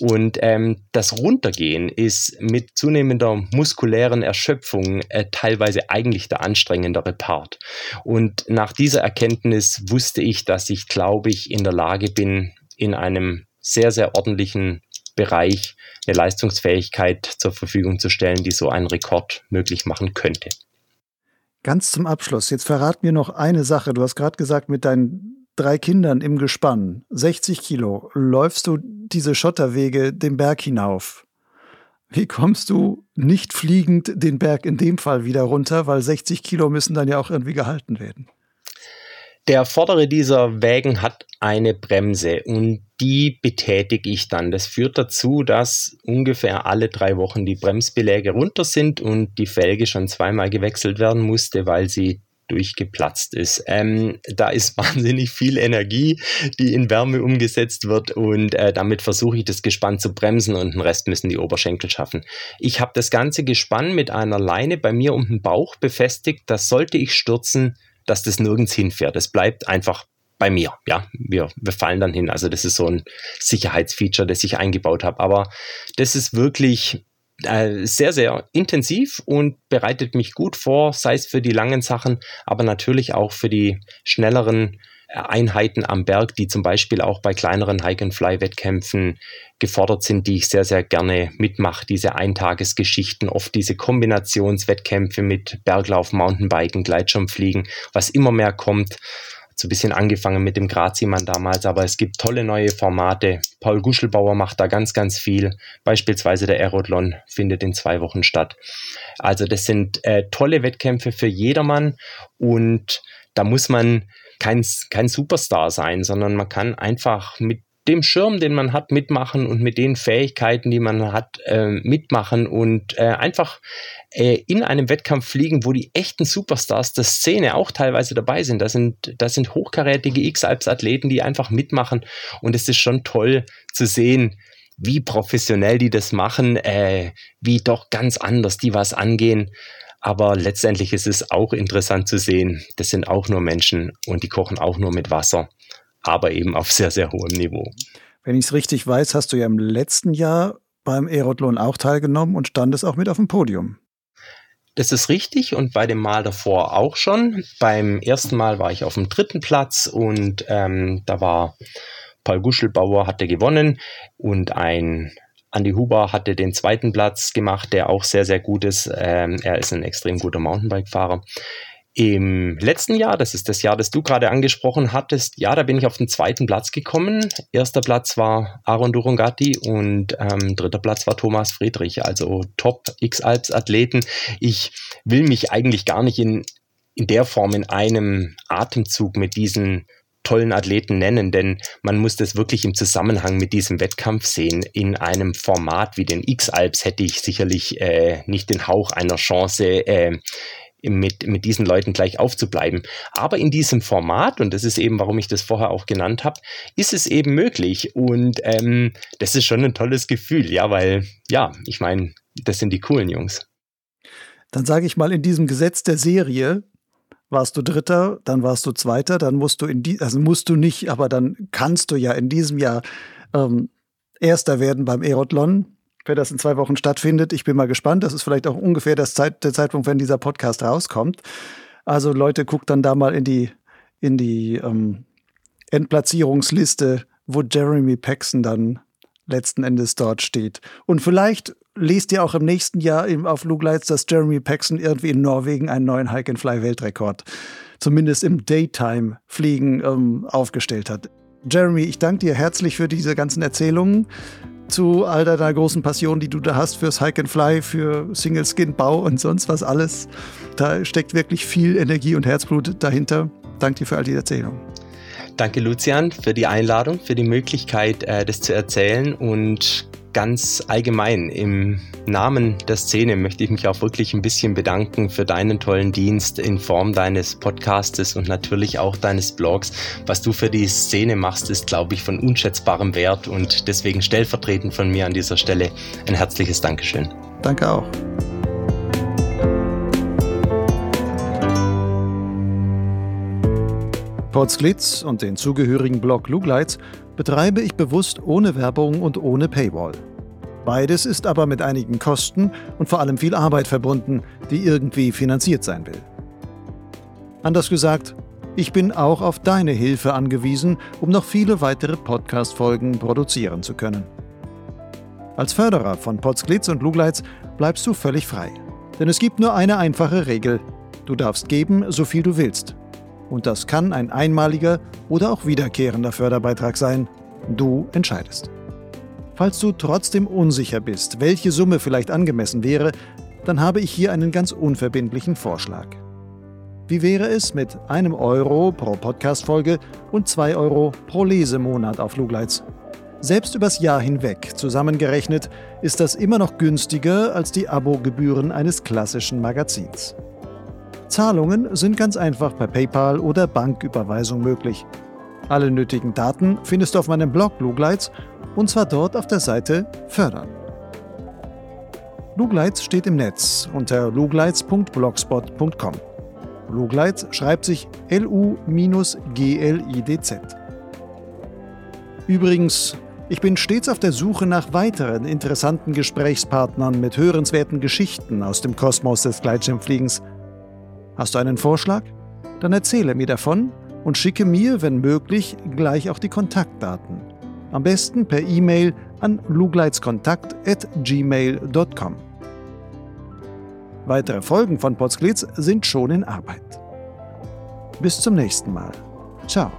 Und ähm, das Runtergehen ist mit zunehmender muskulären Erschöpfung äh, teilweise eigentlich der anstrengendere Part. Und nach dieser Erkenntnis wusste ich, dass ich, glaube ich, in der Lage bin, in einem sehr, sehr ordentlichen Bereich eine Leistungsfähigkeit zur Verfügung zu stellen, die so einen Rekord möglich machen könnte. Ganz zum Abschluss, jetzt verrat mir noch eine Sache. Du hast gerade gesagt, mit deinen drei Kindern im Gespann, 60 Kilo, läufst du diese Schotterwege den Berg hinauf. Wie kommst du nicht fliegend den Berg in dem Fall wieder runter, weil 60 Kilo müssen dann ja auch irgendwie gehalten werden? Der vordere dieser Wägen hat eine Bremse und die betätige ich dann. Das führt dazu, dass ungefähr alle drei Wochen die Bremsbeläge runter sind und die Felge schon zweimal gewechselt werden musste, weil sie durchgeplatzt ist. Ähm, da ist wahnsinnig viel Energie, die in Wärme umgesetzt wird und äh, damit versuche ich das Gespann zu bremsen und den Rest müssen die Oberschenkel schaffen. Ich habe das ganze Gespann mit einer Leine bei mir um den Bauch befestigt. Das sollte ich stürzen, dass das nirgends hinfährt. Es bleibt einfach bei mir. Ja, wir, wir fallen dann hin. Also das ist so ein Sicherheitsfeature, das ich eingebaut habe. Aber das ist wirklich äh, sehr, sehr intensiv und bereitet mich gut vor, sei es für die langen Sachen, aber natürlich auch für die schnelleren Einheiten am Berg, die zum Beispiel auch bei kleineren Hike-and-Fly-Wettkämpfen gefordert sind, die ich sehr, sehr gerne mitmache. Diese Eintagesgeschichten, oft diese Kombinationswettkämpfe mit Berglauf, Mountainbiken, Gleitschirmfliegen, was immer mehr kommt. So ein bisschen angefangen mit dem Grazimann damals, aber es gibt tolle neue Formate. Paul Guschelbauer macht da ganz, ganz viel. Beispielsweise der Aerodlon findet in zwei Wochen statt. Also das sind äh, tolle Wettkämpfe für jedermann und da muss man kein, kein Superstar sein, sondern man kann einfach mit dem Schirm, den man hat, mitmachen und mit den Fähigkeiten, die man hat, äh, mitmachen und äh, einfach äh, in einem Wettkampf fliegen, wo die echten Superstars der Szene auch teilweise dabei sind. Das sind, das sind hochkarätige X-Alps-Athleten, die einfach mitmachen und es ist schon toll zu sehen, wie professionell die das machen, äh, wie doch ganz anders die was angehen. Aber letztendlich ist es auch interessant zu sehen, das sind auch nur Menschen und die kochen auch nur mit Wasser, aber eben auf sehr, sehr hohem Niveau. Wenn ich es richtig weiß, hast du ja im letzten Jahr beim Aerodlon auch teilgenommen und standest auch mit auf dem Podium. Das ist richtig und bei dem Mal davor auch schon. Beim ersten Mal war ich auf dem dritten Platz und ähm, da war Paul Guschelbauer hatte gewonnen und ein Andy Huber hatte den zweiten Platz gemacht, der auch sehr, sehr gut ist. Ähm, er ist ein extrem guter Mountainbike-Fahrer. Im letzten Jahr, das ist das Jahr, das du gerade angesprochen hattest, ja, da bin ich auf den zweiten Platz gekommen. Erster Platz war Aaron Durungati und ähm, dritter Platz war Thomas Friedrich, also Top X-Alps-Athleten. Ich will mich eigentlich gar nicht in, in der Form in einem Atemzug mit diesen tollen Athleten nennen, denn man muss das wirklich im Zusammenhang mit diesem Wettkampf sehen. In einem Format wie den X-Alps hätte ich sicherlich äh, nicht den Hauch einer Chance, äh, mit, mit diesen Leuten gleich aufzubleiben. Aber in diesem Format, und das ist eben, warum ich das vorher auch genannt habe, ist es eben möglich. Und ähm, das ist schon ein tolles Gefühl, ja, weil, ja, ich meine, das sind die coolen Jungs. Dann sage ich mal, in diesem Gesetz der Serie warst du Dritter, dann warst du Zweiter, dann musst du in die, also musst du nicht, aber dann kannst du ja in diesem Jahr ähm, Erster werden beim Aerotlon wenn das in zwei Wochen stattfindet. Ich bin mal gespannt. Das ist vielleicht auch ungefähr das Zeit, der Zeitpunkt, wenn dieser Podcast rauskommt. Also Leute, guckt dann da mal in die, in die ähm, Endplatzierungsliste, wo Jeremy Paxson dann letzten Endes dort steht. Und vielleicht lest ihr auch im nächsten Jahr auf Lugleitz, dass Jeremy Paxson irgendwie in Norwegen einen neuen Hike-and-Fly-Weltrekord, zumindest im Daytime-Fliegen, ähm, aufgestellt hat. Jeremy, ich danke dir herzlich für diese ganzen Erzählungen zu all deiner großen Passion, die du da hast fürs Hike and Fly, für Single Skin Bau und sonst was alles. Da steckt wirklich viel Energie und Herzblut dahinter. Danke dir für all die Erzählungen. Danke, Lucian, für die Einladung, für die Möglichkeit, äh, das zu erzählen und ganz allgemein im Namen der Szene möchte ich mich auch wirklich ein bisschen bedanken für deinen tollen Dienst in Form deines Podcastes und natürlich auch deines Blogs. Was du für die Szene machst, ist, glaube ich, von unschätzbarem Wert und deswegen stellvertretend von mir an dieser Stelle ein herzliches Dankeschön. Danke auch. Potsglitz und den zugehörigen Blog Lugleitz betreibe ich bewusst ohne Werbung und ohne Paywall. Beides ist aber mit einigen Kosten und vor allem viel Arbeit verbunden, die irgendwie finanziert sein will. Anders gesagt, ich bin auch auf deine Hilfe angewiesen, um noch viele weitere Podcast-Folgen produzieren zu können. Als Förderer von Potsglitz und Lugleitz bleibst du völlig frei. Denn es gibt nur eine einfache Regel. Du darfst geben, so viel du willst. Und das kann ein einmaliger oder auch wiederkehrender Förderbeitrag sein. Du entscheidest. Falls du trotzdem unsicher bist, welche Summe vielleicht angemessen wäre, dann habe ich hier einen ganz unverbindlichen Vorschlag. Wie wäre es mit einem Euro pro Podcast-Folge und zwei Euro pro Lesemonat auf Lugleitz? Selbst übers Jahr hinweg zusammengerechnet ist das immer noch günstiger als die Abogebühren eines klassischen Magazins. Zahlungen sind ganz einfach per PayPal oder Banküberweisung möglich. Alle nötigen Daten findest du auf meinem Blog Lugleitz und zwar dort auf der Seite Fördern. Lugleitz steht im Netz unter lugleitz.blogspot.com. Lugleitz schreibt sich L-U-G-L-I-D-Z. Übrigens, ich bin stets auf der Suche nach weiteren interessanten Gesprächspartnern mit hörenswerten Geschichten aus dem Kosmos des Gleitschirmfliegens. Hast du einen Vorschlag? Dann erzähle mir davon und schicke mir, wenn möglich, gleich auch die Kontaktdaten. Am besten per E-Mail an lugleitskontakt.gmail.com. Weitere Folgen von Potsglitz sind schon in Arbeit. Bis zum nächsten Mal. Ciao.